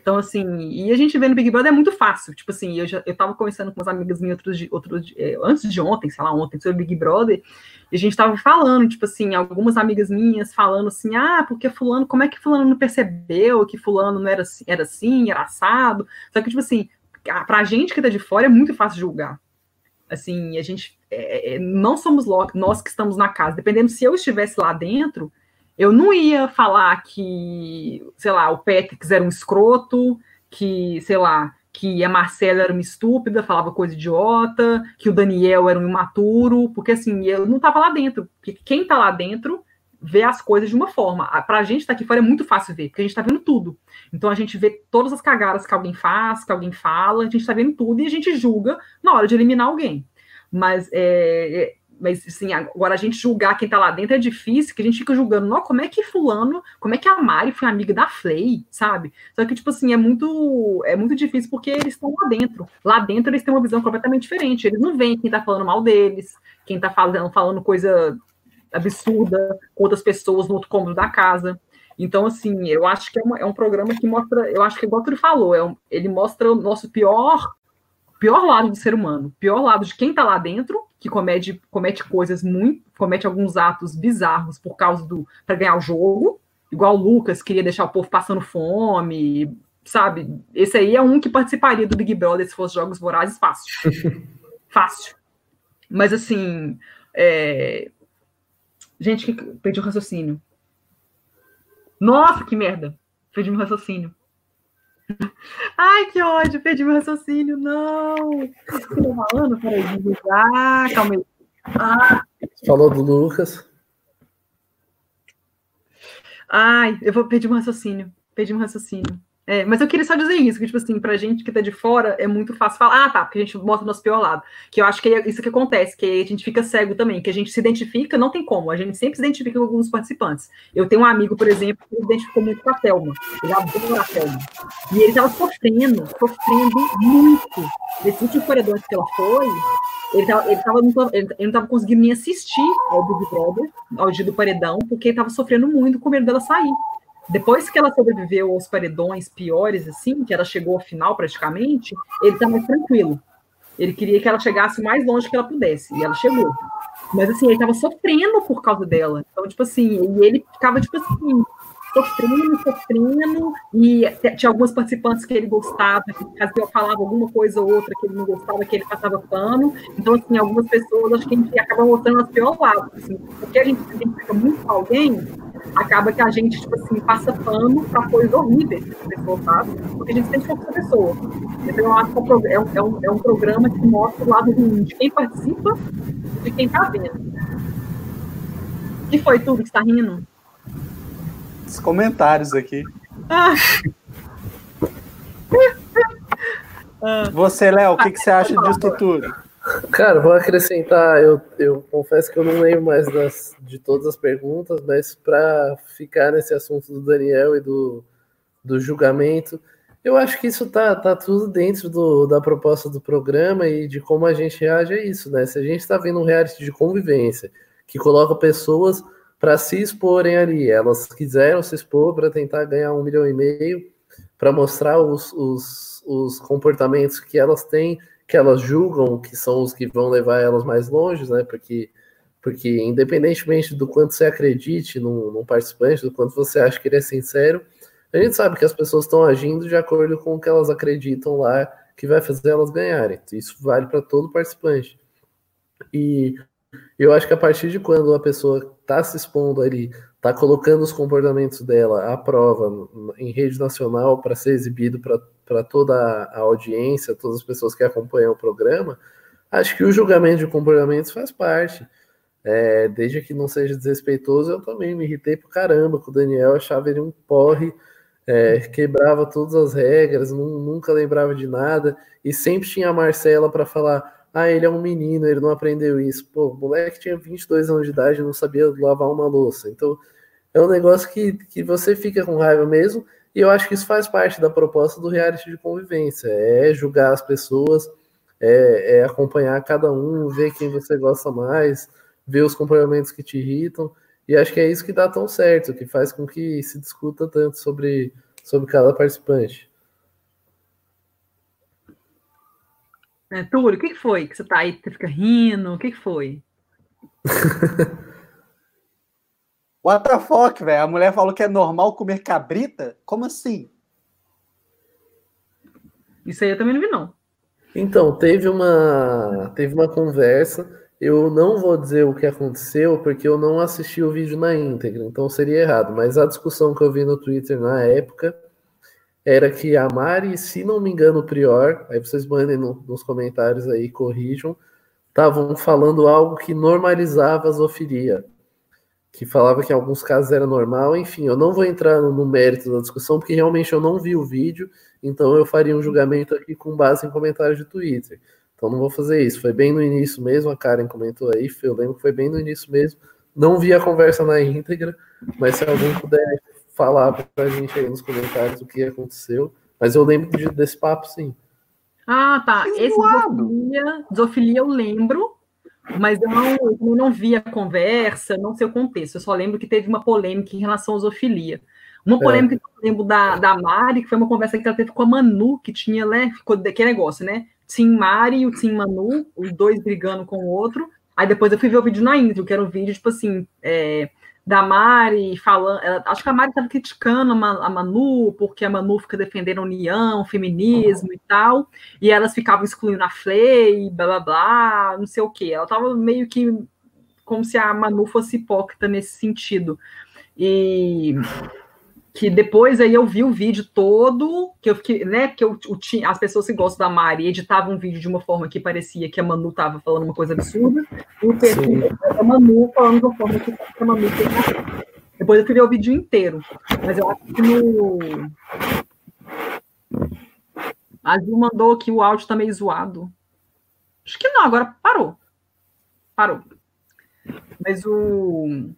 Então, assim, e a gente vê no Big Brother é muito fácil. Tipo assim, eu já eu tava conversando com umas amigas minhas outros, outros, é, antes de ontem, sei lá, ontem, sobre Big Brother, e a gente tava falando, tipo assim, algumas amigas minhas falando assim, ah, porque fulano, como é que fulano não percebeu que fulano não era assim, era assim, era assado? Só que, tipo assim, pra gente que tá de fora é muito fácil julgar. Assim, a gente é, é, é não somos nós que estamos na casa. Dependendo se eu estivesse lá dentro, eu não ia falar que, sei lá, o Patrick era um escroto, que, sei lá, que a Marcela era uma estúpida, falava coisa idiota, que o Daniel era um imaturo, porque assim, eu não estava lá dentro. Porque quem está lá dentro vê as coisas de uma forma. Para a gente estar tá aqui fora é muito fácil ver, porque a gente está vendo tudo. Então a gente vê todas as cagadas que alguém faz, que alguém fala, a gente está vendo tudo e a gente julga na hora de eliminar alguém. Mas, é, é mas assim, agora a gente julgar quem está lá dentro é difícil, que a gente fica julgando, não, como é que fulano, como é que a Mari foi amiga da Flay, sabe? Só que, tipo assim, é muito, é muito difícil porque eles estão lá dentro. Lá dentro eles têm uma visão completamente diferente. Eles não veem quem está falando mal deles, quem está falando, falando coisa absurda com outras pessoas no outro cômodo da casa. Então, assim, eu acho que é, uma, é um programa que mostra, eu acho que, igual ele falou, é um, ele mostra o nosso pior, pior lado do ser humano, pior lado de quem está lá dentro, que comete, comete coisas muito, comete alguns atos bizarros por causa do para ganhar o jogo, igual o Lucas queria deixar o povo passando fome, sabe? Esse aí é um que participaria do Big Brother se fosse jogos vorazes fácil, fácil. Mas assim, é... gente que perdi o raciocínio. Nossa, que merda! Perdi meu raciocínio. Ai, que ódio, perdi meu raciocínio, não. Estou falando, peraí, ah, calma aí.
Ah. Falou do Lucas.
Ai, eu vou perder meu raciocínio. Perdi meu raciocínio. É, mas eu queria só dizer isso, que, tipo assim, pra gente que tá de fora é muito fácil falar, ah, tá, porque a gente mostra o nosso pior lado. Que eu acho que é isso que acontece, que a gente fica cego também, que a gente se identifica, não tem como, a gente sempre se identifica com alguns participantes. Eu tenho um amigo, por exemplo, que se identificou muito com a Thelma, ele adora a Thelma. E ele tava sofrendo, sofrendo muito. Nesse último paredão que ela foi, ele, tava, ele, tava, ele, ele não tava conseguindo nem assistir ao Big Brother, ao dia do paredão, porque ele tava sofrendo muito com medo dela sair. Depois que ela sobreviveu aos paredões piores, assim, que ela chegou ao final praticamente, ele tá mais tranquilo. Ele queria que ela chegasse o mais longe que ela pudesse, e ela chegou. Mas assim, ele tava sofrendo por causa dela. Então, tipo assim, e ele ficava, tipo assim, sofrendo, sofrendo, e tinha alguns participantes que ele gostava, que eu falava alguma coisa ou outra que ele não gostava, que ele passava pano. Então, assim, algumas pessoas, acho que a gente acaba mostrando as pior lado, assim, porque a gente se identifica muito com alguém, acaba que a gente, tipo assim, passa pano para coisas horríveis que a pessoa faz, porque a gente sente com essa pessoa. Então, eu acho que é um, é, um, é um programa que mostra o lado ruim de quem participa e de quem tá vendo. Que foi tudo que está rindo?
Os comentários aqui.
Ah.
Você, Léo, o que, que você acha disso tudo?
Cara, vou acrescentar, eu, eu confesso que eu não lembro mais das, de todas as perguntas, mas para ficar nesse assunto do Daniel e do, do julgamento, eu acho que isso tá, tá tudo dentro do, da proposta do programa e de como a gente reage a isso, né? Se a gente está vendo um reality de convivência que coloca pessoas para se exporem ali, elas quiseram se expor para tentar ganhar um milhão e meio, para mostrar os, os, os comportamentos que elas têm que elas julgam que são os que vão levar elas mais longe, né? Porque, porque independentemente do quanto você acredite num, num participante, do quanto você acha que ele é sincero, a gente sabe que as pessoas estão agindo de acordo com o que elas acreditam lá que vai fazer elas ganharem. Isso vale para todo participante. E eu acho que a partir de quando a pessoa está se expondo ali, está colocando os comportamentos dela à prova em rede nacional para ser exibido para toda a audiência, todas as pessoas que acompanham o programa, acho que o julgamento de comportamentos faz parte. É, desde que não seja desrespeitoso, eu também me irritei por caramba com o Daniel, achava ele um porre, é, quebrava todas as regras, nunca lembrava de nada, e sempre tinha a Marcela para falar: ah, ele é um menino, ele não aprendeu isso. Pô, o moleque tinha 22 anos de idade e não sabia lavar uma louça. Então, é um negócio que, que você fica com raiva mesmo, e eu acho que isso faz parte da proposta do reality de convivência, é julgar as pessoas, é, é acompanhar cada um, ver quem você gosta mais, ver os comportamentos que te irritam, e acho que é isso que dá tão certo, que faz com que se discuta tanto sobre, sobre cada participante.
É, Túlio, o que, que foi que você tá aí, você fica rindo? O que, que foi?
What the fuck, velho? A mulher falou que é normal comer cabrita? Como assim?
Isso aí eu também não vi, não.
Então, teve uma, teve uma conversa. Eu não vou dizer o que aconteceu, porque eu não assisti o vídeo na íntegra, então seria errado. Mas a discussão que eu vi no Twitter na época era que a Mari, se não me engano, o Prior, aí vocês mandem no, nos comentários aí, corrijam, estavam falando algo que normalizava a zoofilia que falava que em alguns casos era normal. Enfim, eu não vou entrar no, mérito da discussão, porque realmente eu não vi o vídeo, então eu faria um julgamento aqui com base em comentários de Twitter. Então não vou fazer isso. Foi bem no início mesmo, a Karen comentou aí, eu lembro que foi bem no início mesmo. Não vi a conversa na íntegra, mas se alguém puder falar pra gente aí nos comentários o que aconteceu. Mas eu lembro de, desse papo, sim.
Ah, tá. Esse zoofilia, zoofilia eu lembro, mas eu não, eu não vi a conversa, não sei o contexto. Eu só lembro que teve uma polêmica em relação à zoofilia. Uma é. polêmica é. que eu lembro da, da Mari, que foi uma conversa que ela teve com a Manu, que tinha, né, ficou que negócio, né? Tim Mari e o Tim Manu, os dois brigando com o outro. Aí depois eu fui ver o vídeo na intro, que era um vídeo, tipo assim, é, da Mari falando. Ela, acho que a Mari estava criticando a Manu, porque a Manu fica defendendo a união, feminismo uhum. e tal, e elas ficavam excluindo a Flay, blá blá blá, não sei o quê. Ela estava meio que como se a Manu fosse hipócrita nesse sentido. E que depois aí eu vi o vídeo todo, que eu fiquei, né, que eu, o, as pessoas que gostam da Mari editavam um vídeo de uma forma que parecia que a Manu tava falando uma coisa absurda, e o perfil a Manu falando de uma forma que a Manu fez. Depois eu fui ver o vídeo inteiro, mas eu acho que no... A Gil mandou que o áudio tá meio zoado. Acho que não, agora parou. Parou. Mas o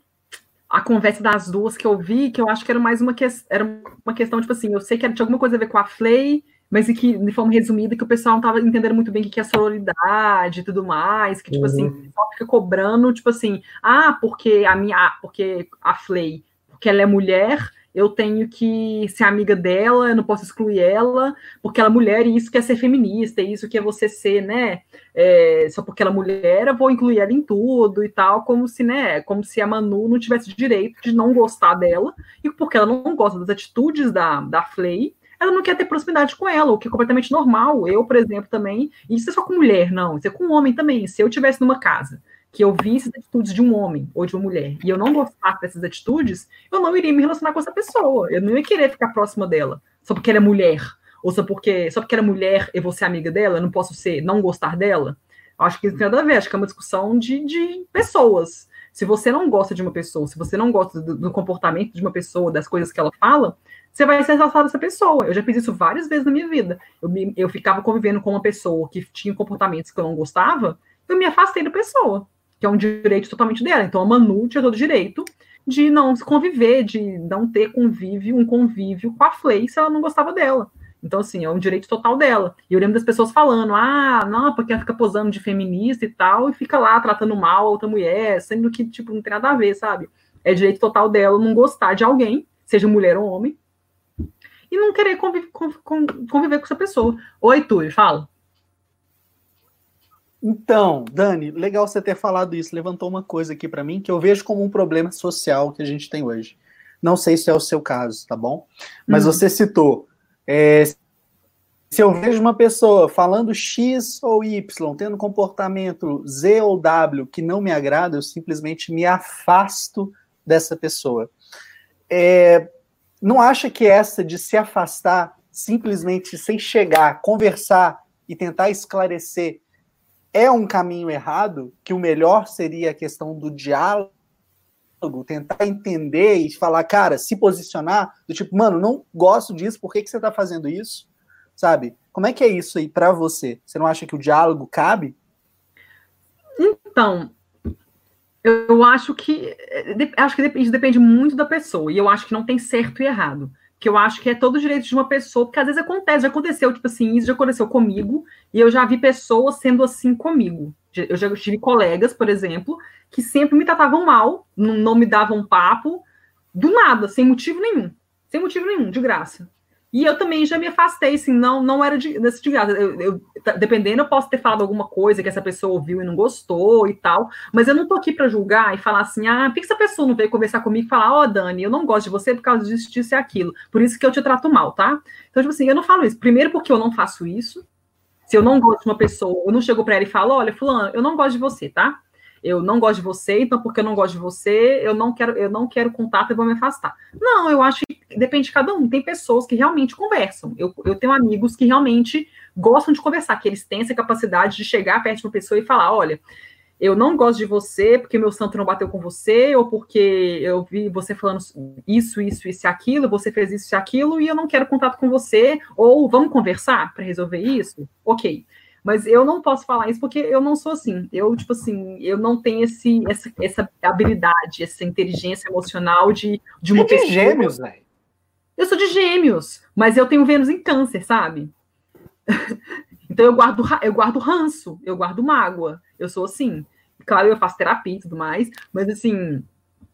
a conversa das duas que eu vi, que eu acho que era mais uma, que, era uma questão, tipo assim, eu sei que tinha alguma coisa a ver com a Flay, mas e que, de forma resumida, que o pessoal não estava entendendo muito bem o que é sororidade e tudo mais, que, tipo assim, uhum. assim, só fica cobrando, tipo assim, ah, porque a minha, porque a Flay, porque ela é mulher, eu tenho que ser amiga dela, eu não posso excluir ela, porque ela é mulher e isso quer ser feminista, e isso que é você ser, né? É, só porque ela é mulher, eu vou incluir ela em tudo e tal, como se, né? Como se a Manu não tivesse direito de não gostar dela, e porque ela não gosta das atitudes da, da Flay, ela não quer ter proximidade com ela, o que é completamente normal. Eu, por exemplo, também, isso é só com mulher, não, isso é com homem também. Se eu tivesse numa casa que eu visse atitudes de um homem ou de uma mulher e eu não gostasse dessas atitudes, eu não iria me relacionar com essa pessoa. Eu não ia querer ficar próxima dela só porque ela é mulher. Ou só porque, só porque ela é mulher eu vou ser amiga dela, eu não posso ser, não gostar dela. Acho que isso tem nada a ver, acho que é uma discussão de, de pessoas. Se você não gosta de uma pessoa, se você não gosta do, do comportamento de uma pessoa, das coisas que ela fala, você vai se afastar dessa pessoa. Eu já fiz isso várias vezes na minha vida. Eu, eu ficava convivendo com uma pessoa que tinha comportamentos que eu não gostava, eu me afastei da pessoa que é um direito totalmente dela. Então a Manu tinha todo o direito de não se conviver, de não ter convívio, um convívio com a Flay se ela não gostava dela. Então, assim, é um direito total dela. E eu lembro das pessoas falando, ah, não, porque ela fica posando de feminista e tal, e fica lá tratando mal a outra mulher, sendo que, tipo, não tem nada a ver, sabe? É direito total dela não gostar de alguém, seja mulher ou homem, e não querer conviver, conviver com essa pessoa. Oi, Túlio, fala.
Então, Dani, legal você ter falado isso. Levantou uma coisa aqui para mim que eu vejo como um problema social que a gente tem hoje. Não sei se é o seu caso, tá bom? Mas uhum. você citou. É, se eu vejo uma pessoa falando X ou Y, tendo comportamento Z ou W que não me agrada, eu simplesmente me afasto dessa pessoa. É, não acha que essa de se afastar simplesmente sem chegar, conversar e tentar esclarecer é um caminho errado, que o melhor seria a questão do diálogo, tentar entender e falar, cara, se posicionar, do tipo, mano, não gosto disso, por que, que você está fazendo isso? Sabe? Como é que é isso aí para você? Você não acha que o diálogo cabe?
Então, eu acho que acho que depende, depende muito da pessoa, e eu acho que não tem certo e errado que eu acho que é todo direito de uma pessoa, porque às vezes acontece, já aconteceu, tipo assim, isso já aconteceu comigo, e eu já vi pessoas sendo assim comigo. Eu já tive colegas, por exemplo, que sempre me tratavam mal, não me davam papo, do nada, sem motivo nenhum. Sem motivo nenhum, de graça. E eu também já me afastei, assim, não, não era de, desse de graça. Eu, eu, dependendo, eu posso ter falado alguma coisa que essa pessoa ouviu e não gostou e tal, mas eu não tô aqui para julgar e falar assim, ah, por que essa pessoa não veio conversar comigo e falar, ó, oh, Dani, eu não gosto de você por causa disso, disso e aquilo, por isso que eu te trato mal, tá? Então, tipo assim, eu não falo isso. Primeiro, porque eu não faço isso. Se eu não gosto de uma pessoa, eu não chego para ela e falo, olha, fulano, eu não gosto de você, tá? Eu não gosto de você, então porque eu não gosto de você, eu não quero, eu não quero contato e vou me afastar. Não, eu acho que depende de cada um. Tem pessoas que realmente conversam. Eu, eu tenho amigos que realmente gostam de conversar, que eles têm essa capacidade de chegar perto de uma pessoa e falar: olha, eu não gosto de você porque meu santo não bateu com você, ou porque eu vi você falando isso, isso, isso e aquilo, você fez isso e aquilo, e eu não quero contato com você, ou vamos conversar para resolver isso? Ok. Mas eu não posso falar isso porque eu não sou assim. Eu, tipo assim, eu não tenho esse, essa, essa habilidade, essa inteligência emocional de, de uma
é de pessoa. gêmeos, velho.
Eu sou de gêmeos, mas eu tenho Vênus em câncer, sabe? então eu guardo, eu guardo ranço, eu guardo mágoa. Eu sou assim. Claro, eu faço terapia e tudo mais, mas assim,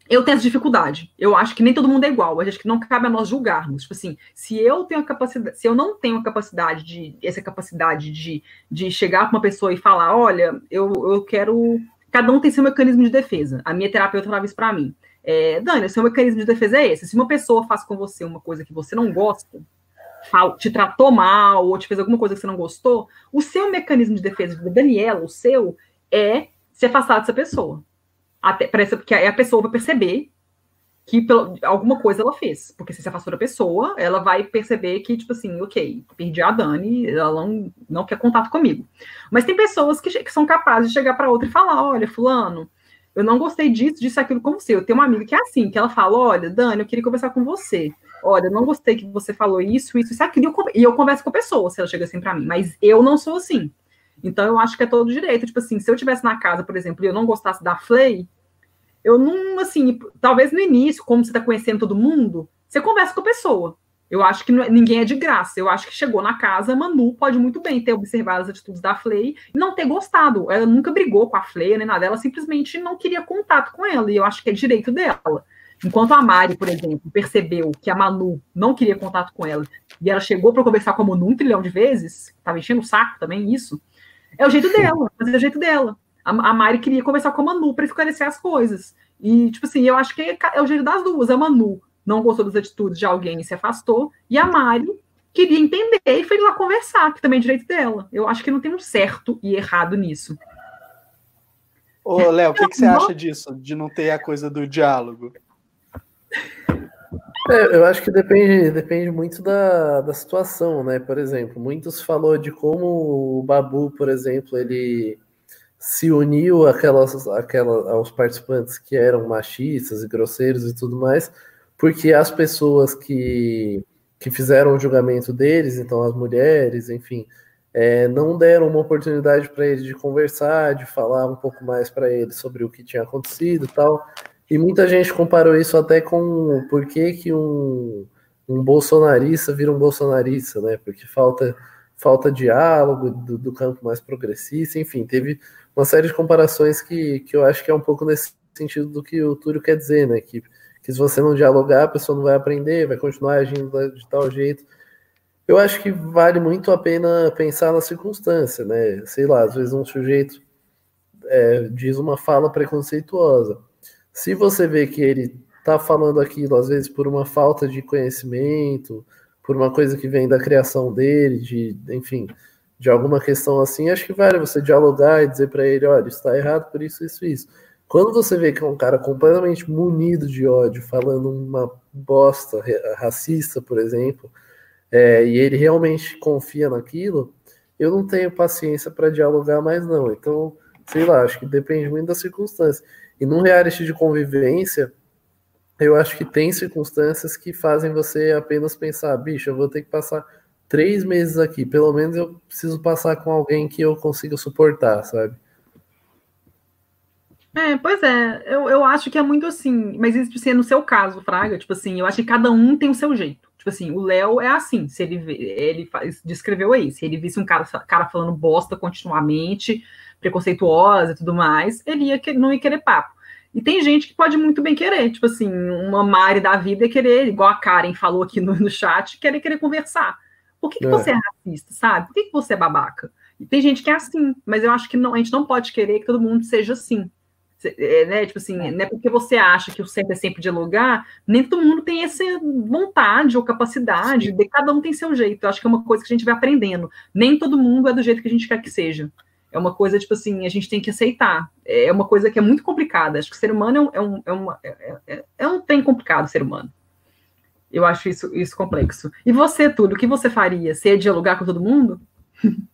eu tenho essa dificuldade. Eu acho que nem todo mundo é igual. Eu acho que não cabe a nós julgarmos. Tipo assim, se eu tenho a capacidade, se eu não tenho a capacidade de essa capacidade de, de chegar para uma pessoa e falar, olha, eu, eu quero. Cada um tem seu mecanismo de defesa. A minha terapeuta falava isso para mim. É, Dani, seu mecanismo de defesa é esse. Se uma pessoa faz com você uma coisa que você não gosta, te tratou mal ou te fez alguma coisa que você não gostou, o seu mecanismo de defesa Daniela, o seu, é se afastar dessa pessoa. Até, parece, porque aí a pessoa vai perceber que pelo, alguma coisa ela fez. Porque se se afastou da pessoa, ela vai perceber que, tipo assim, ok, perdi a Dani, ela não, não quer contato comigo. Mas tem pessoas que, que são capazes de chegar para outra e falar: olha, Fulano, eu não gostei disso, disso, aquilo com você. Eu tenho uma amiga que é assim, que ela fala: olha, Dani, eu queria conversar com você. Olha, eu não gostei que você falou isso, isso, isso, aquilo. E eu converso com a pessoa, se ela chega assim para mim. Mas eu não sou assim. Então eu acho que é todo direito. Tipo assim, se eu tivesse na casa, por exemplo, e eu não gostasse da Flay, eu não, assim, talvez no início, como você está conhecendo todo mundo, você conversa com a pessoa. Eu acho que é, ninguém é de graça. Eu acho que chegou na casa, Manu pode muito bem ter observado as atitudes da Flay e não ter gostado. Ela nunca brigou com a Flay nem nada, ela simplesmente não queria contato com ela, e eu acho que é direito dela. Enquanto a Mari, por exemplo, percebeu que a Manu não queria contato com ela, e ela chegou para conversar com a Manu um trilhão de vezes, estava enchendo o saco também, isso, é o jeito dela, mas é o jeito dela. A, a Mari queria conversar com a Manu para esclarecer as coisas. E, tipo assim, eu acho que é, é o jeito das duas. A Manu não gostou das atitudes de alguém e se afastou, e a Mari queria entender e foi lá conversar, que também é direito dela. Eu acho que não tem um certo e errado nisso.
Ô, Léo, o que, que, você acha disso, de não ter a coisa do diálogo?
É, eu acho que depende, depende muito da, da situação, né? Por exemplo, muitos falou de como o Babu, por exemplo, ele se uniu àquelas, àquela, aos participantes que eram machistas e grosseiros e tudo mais, porque as pessoas que, que fizeram o julgamento deles, então as mulheres, enfim, é, não deram uma oportunidade para ele de conversar, de falar um pouco mais para ele sobre o que tinha acontecido e tal. E muita gente comparou isso até com por que, que um, um bolsonarista vira um bolsonarista, né? Porque falta falta diálogo do, do campo mais progressista, enfim, teve uma série de comparações que, que eu acho que é um pouco nesse sentido do que o Túlio quer dizer, né? Que, que se você não dialogar, a pessoa não vai aprender, vai continuar agindo de tal jeito. Eu acho que vale muito a pena pensar na circunstância, né? Sei lá, às vezes um sujeito é, diz uma fala preconceituosa. Se você vê que ele está falando aquilo, às vezes por uma falta de conhecimento, por uma coisa que vem da criação dele, de, enfim, de alguma questão assim, acho que vale você dialogar e dizer para ele, olha, está errado por isso, isso, isso. Quando você vê que é um cara completamente munido de ódio, falando uma bosta racista, por exemplo, é, e ele realmente confia naquilo, eu não tenho paciência para dialogar mais não. Então, sei lá, acho que depende muito da circunstância. E num reality de convivência, eu acho que tem circunstâncias que fazem você apenas pensar, bicho, eu vou ter que passar três meses aqui, pelo menos eu preciso passar com alguém que eu consiga suportar, sabe?
É, pois é, eu, eu acho que é muito assim, mas isso assim, é no seu caso, Fraga, tipo assim, eu acho que cada um tem o seu jeito. Tipo assim, o Léo é assim, se ele ele faz, descreveu aí, se ele visse um cara, cara falando bosta continuamente, preconceituosa e tudo mais, ele ia, não ia querer papo. E tem gente que pode muito bem querer, tipo assim, uma Mari da vida querer, igual a Karen falou aqui no, no chat, querer querer conversar. Por que, que é. você é racista, sabe? Por que, que você é babaca? E tem gente que é assim, mas eu acho que não, a gente não pode querer que todo mundo seja assim. É, né? Tipo assim, é. não é porque você acha que o certo é sempre dialogar, nem todo mundo tem essa vontade ou capacidade, de, cada um tem seu jeito. Eu acho que é uma coisa que a gente vai aprendendo. Nem todo mundo é do jeito que a gente quer que seja. É uma coisa, tipo assim, a gente tem que aceitar. É uma coisa que é muito complicada. Acho que o ser humano é um, é um, é, é, é um tem complicado, ser humano. Eu acho isso, isso complexo. E você, Túlio, o que você faria? Você ia dialogar com todo mundo?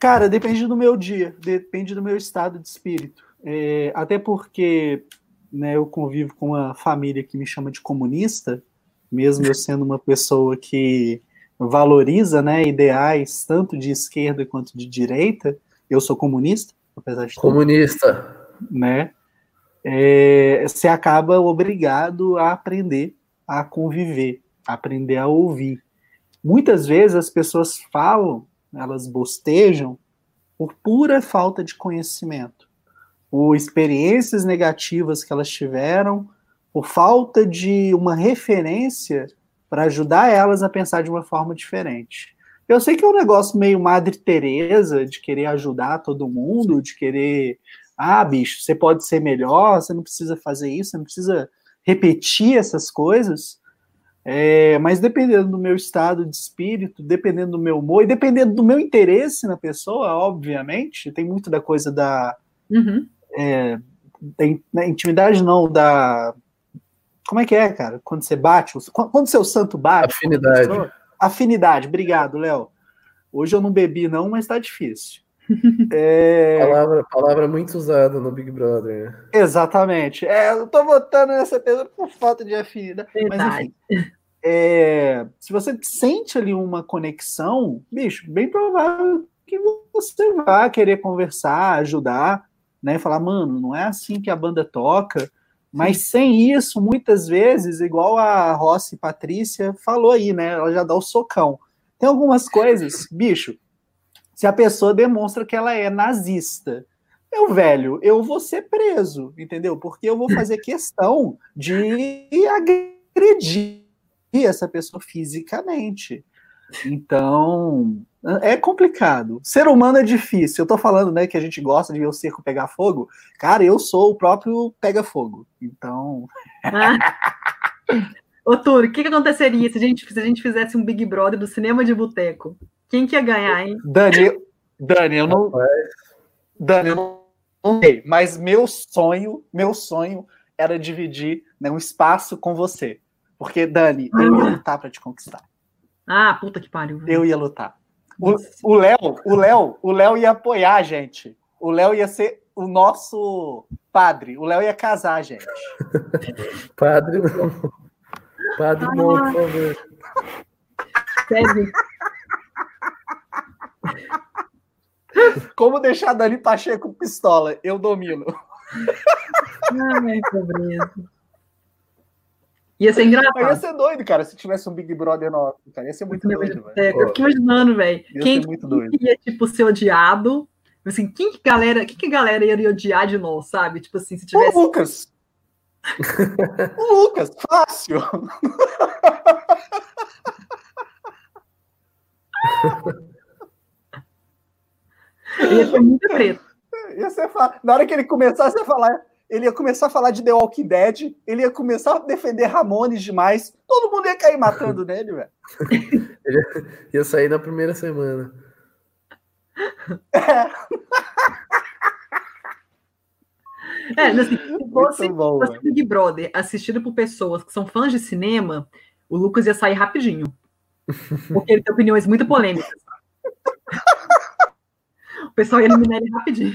Cara, depende do meu dia, depende do meu estado de espírito. É, até porque né, eu convivo com uma família que me chama de comunista, mesmo eu sendo uma pessoa que valoriza né, ideais tanto de esquerda quanto de direita, eu sou comunista, apesar de
comunista,
tudo, né? É, você acaba obrigado a aprender a conviver, aprender a ouvir. Muitas vezes as pessoas falam, elas bostejam por pura falta de conhecimento, ou experiências negativas que elas tiveram por falta de uma referência para ajudar elas a pensar de uma forma diferente. Eu sei que é um negócio meio Madre Teresa de querer ajudar todo mundo, de querer, ah, bicho, você pode ser melhor, você não precisa fazer isso, você não precisa repetir essas coisas. É, mas dependendo do meu estado de espírito, dependendo do meu humor e dependendo do meu interesse na pessoa, obviamente, tem muito da coisa da, uhum. é, da intimidade, não, da. Como é que é, cara? Quando você bate, quando seu santo bate.
Afinidade.
Afinidade, obrigado, Léo. Hoje eu não bebi, não, mas tá difícil.
É... Palavra, palavra muito usada no Big Brother.
Exatamente. É, eu tô votando nessa pessoa por falta de afinidade. Verdade. Mas enfim. É, se você sente ali uma conexão, bicho, bem provável que você vai querer conversar, ajudar, né? Falar, mano, não é assim que a banda toca. Mas sem isso, muitas vezes, igual a Rossi Patrícia falou aí, né? Ela já dá o socão. Tem algumas coisas, bicho, se a pessoa demonstra que ela é nazista, meu velho, eu vou ser preso, entendeu? Porque eu vou fazer questão de agredir essa pessoa fisicamente. Então, é complicado. Ser humano é difícil. Eu tô falando, né, que a gente gosta de ver o cerco pegar fogo. Cara, eu sou o próprio pega-fogo. Então.
Ah. Ô, Túlio, o que, que aconteceria se a, gente, se a gente fizesse um Big Brother do cinema de boteco? Quem que ia ganhar, hein?
Dani, Dani, eu não. Dani, eu não, sei, mas meu sonho, meu sonho era dividir né, um espaço com você. Porque, Dani, eu ia lutar para te conquistar.
Ah, puta que pariu.
Eu ia lutar. O Léo, o Léo, o Léo ia apoiar a gente. O Léo ia ser o nosso padre. O Léo ia casar a gente.
padre não. Padre ah, não, por favor.
Como deixar Dani Pacheco pistola? Eu domino.
Ai, pobreza. Ia ser engraçado.
ia ser doido, cara, se tivesse um Big Brother nosso, cara. Ia ser muito doido, velho.
É, eu fico imaginando, velho. Quem, quem ia, tipo, ser odiado? Assim, quem que galera, quem que galera ia odiar de nós, sabe? Tipo assim, se tivesse.
O Lucas! o Lucas, fácil!
ia ser muito preto.
Ia ser fácil. Na hora que ele começasse a falar, ele ia começar a falar de The Walking Dead, ele ia começar a defender Ramones demais, todo mundo ia cair matando nele, velho.
Ia sair na primeira semana. É.
É, assim, se fosse, bom, fosse Big Brother assistido por pessoas que são fãs de cinema, o Lucas ia sair rapidinho. Porque ele tem opiniões muito polêmicas. o pessoal ia eliminar ele rapidinho.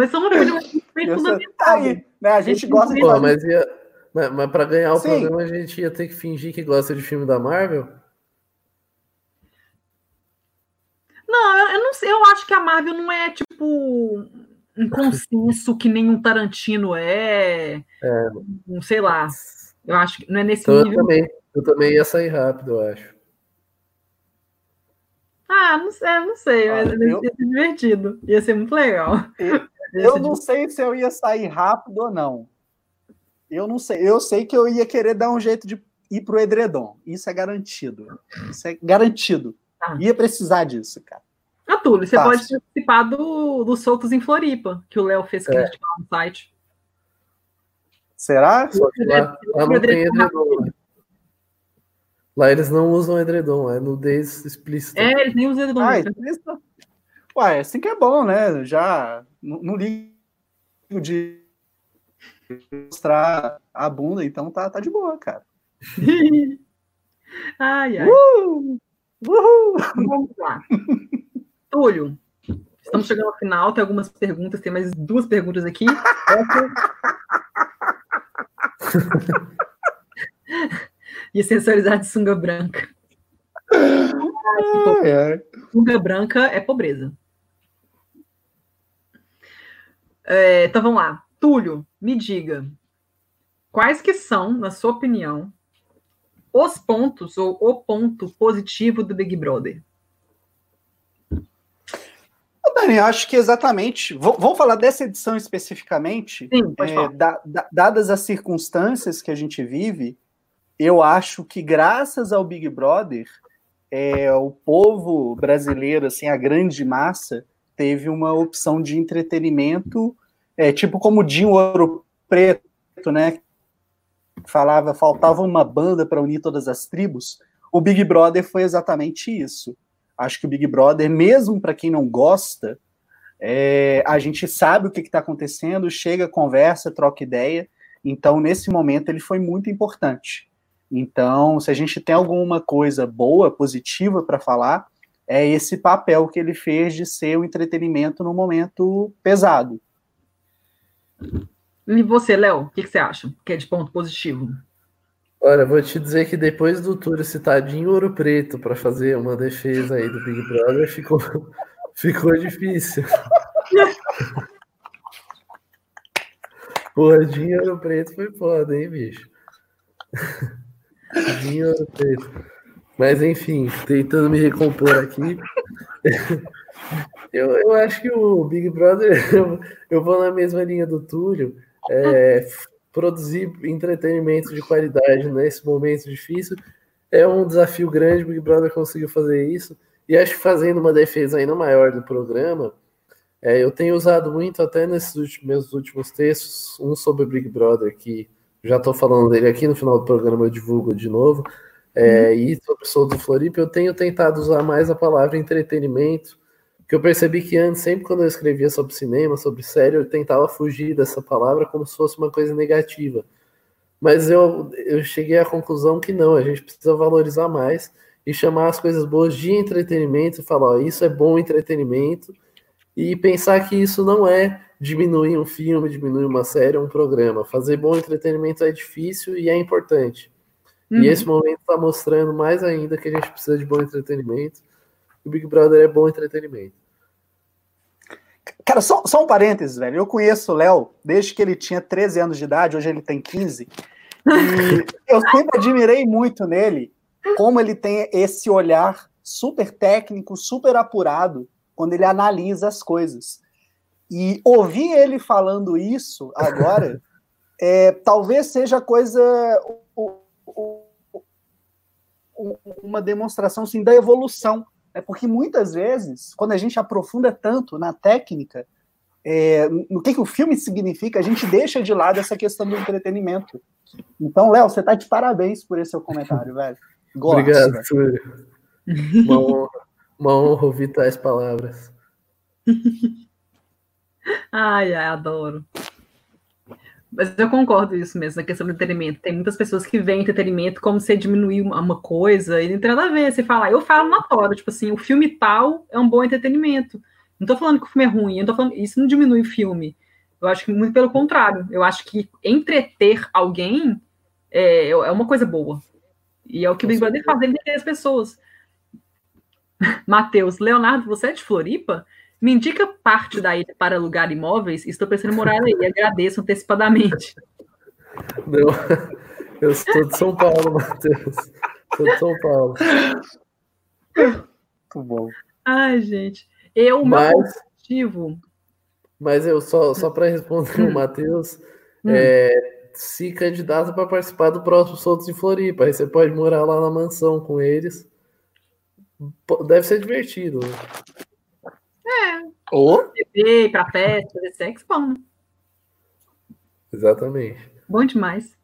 Mas são uma coisa fundamental. Tá aí,
né? A gente gosta de. Pô,
mas, ia, mas, mas para ganhar o Sim. programa, a gente ia ter que fingir que gosta de filme da Marvel?
Não, eu, eu não sei. Eu acho que a Marvel não é tipo um consenso que nenhum Tarantino é. é. Um, sei lá. Eu acho que não é nesse então nível.
Eu também, eu também ia sair rápido, eu acho.
Ah, não sei, não sei, ah, mas eu... ia ser divertido. Ia ser muito legal.
Eu, eu não sei se eu ia sair rápido ou não. Eu não sei. Eu sei que eu ia querer dar um jeito de ir pro edredom. Isso é garantido. Isso é garantido. Ah. Ia precisar disso, cara.
Ah, Túlio, você Fácil. pode participar do, do Soltos em Floripa, que o Léo fez crítica é. no site.
Será?
Lá, lá não tem edredom. Né? Lá eles não usam edredom, é nudez explícita.
É, eles nem usam edredom. Ah, explícita.
Ué, assim que é bom, né? Já não, ligo de mostrar a bunda, então tá, tá de boa, cara.
ai, ai. Uh! Uhul! Vamos lá. Túlio, estamos chegando ao final, tem algumas perguntas, tem mais duas perguntas aqui. e sensualizar de sunga branca. Sunga branca é pobreza. É, então vamos lá. Túlio, me diga, quais que são, na sua opinião, os pontos ou o ponto positivo do Big Brother?
Dani, eu acho que exatamente. Vamos falar dessa edição especificamente.
Sim, pode
é, da, da, dadas as circunstâncias que a gente vive, eu acho que graças ao Big Brother, é, o povo brasileiro, assim, a grande massa, teve uma opção de entretenimento, é, tipo como Dinho Ouro Preto, né? Falava, faltava uma banda para unir todas as tribos. O Big Brother foi exatamente isso. Acho que o Big Brother, mesmo para quem não gosta, é, a gente sabe o que está acontecendo, chega, conversa, troca ideia. Então, nesse momento, ele foi muito importante. Então, se a gente tem alguma coisa boa, positiva para falar, é esse papel que ele fez de ser o entretenimento no momento pesado.
E você, Léo, o que, que, você acha que é de ponto positivo?
Olha, vou te dizer que depois do Túlio citadinho Ouro Preto para fazer uma defesa aí do Big Brother, ficou, ficou difícil. Porra, Dinho Ouro Preto foi foda, hein, bicho? Mas enfim, tentando me recompor aqui. eu, eu acho que o Big Brother, eu, eu vou na mesma linha do Túlio. É, produzir entretenimento de qualidade nesse momento difícil é um desafio grande. O Big Brother conseguiu fazer isso. E acho que fazendo uma defesa ainda maior do programa, é, eu tenho usado muito até nesses últimos, meus últimos textos, um sobre o Big Brother, que já estou falando dele aqui no final do programa, eu divulgo de novo. É, uhum. E sobre Sou do Floripa, eu tenho tentado usar mais a palavra entretenimento, que eu percebi que antes, sempre quando eu escrevia sobre cinema, sobre série, eu tentava fugir dessa palavra como se fosse uma coisa negativa. Mas eu, eu cheguei à conclusão que não, a gente precisa valorizar mais e chamar as coisas boas de entretenimento e falar, ó, isso é bom entretenimento e pensar que isso não é diminuir um filme, diminuir uma série, um programa. Fazer bom entretenimento é difícil e é importante. Uhum. E esse momento está mostrando mais ainda que a gente precisa de bom entretenimento. O Big Brother é bom entretenimento.
Cara, só, só um parênteses, velho. Eu conheço o Léo desde que ele tinha 13 anos de idade, hoje ele tem 15. E eu sempre admirei muito nele como ele tem esse olhar super técnico, super apurado, quando ele analisa as coisas. E ouvir ele falando isso agora, é, talvez seja coisa. Uma demonstração assim, da evolução é porque muitas vezes, quando a gente aprofunda tanto na técnica, é, no que, que o filme significa, a gente deixa de lado essa questão do entretenimento. Então, Léo, você tá de parabéns por esse seu comentário, velho.
Gosto, Obrigado, Túlio. Uma honra, uma honra ouvir tais palavras.
ai, ai, adoro. Mas eu concordo isso mesmo, na questão do entretenimento. Tem muitas pessoas que veem entretenimento como se diminuir uma coisa, e não tem nada a ver. Você fala, eu falo na tora, tipo assim, o filme tal é um bom entretenimento. Não tô falando que o filme é ruim, eu tô falando, isso não diminui o filme. Eu acho que muito pelo contrário. Eu acho que entreter alguém é, é uma coisa boa. E é o que o Big Brother faz, ele entreter as pessoas. Matheus, Leonardo, você é de Floripa? Me indica parte da ilha para alugar imóveis. Estou pensando em morar aí. Agradeço antecipadamente.
Não, eu sou de São Paulo, Matheus. Sou de São Paulo.
Muito bom.
Ai, gente. Eu,
mas, objetivo. Mas eu só, só para responder hum. o Matheus, hum. é, se candidata para participar do próximo Soltos em Floripa. Aí você pode morar lá na mansão com eles. Deve ser divertido.
É. Ou? Beber, pra festa, fazer sexo, bom. Né?
Exatamente.
Bom demais.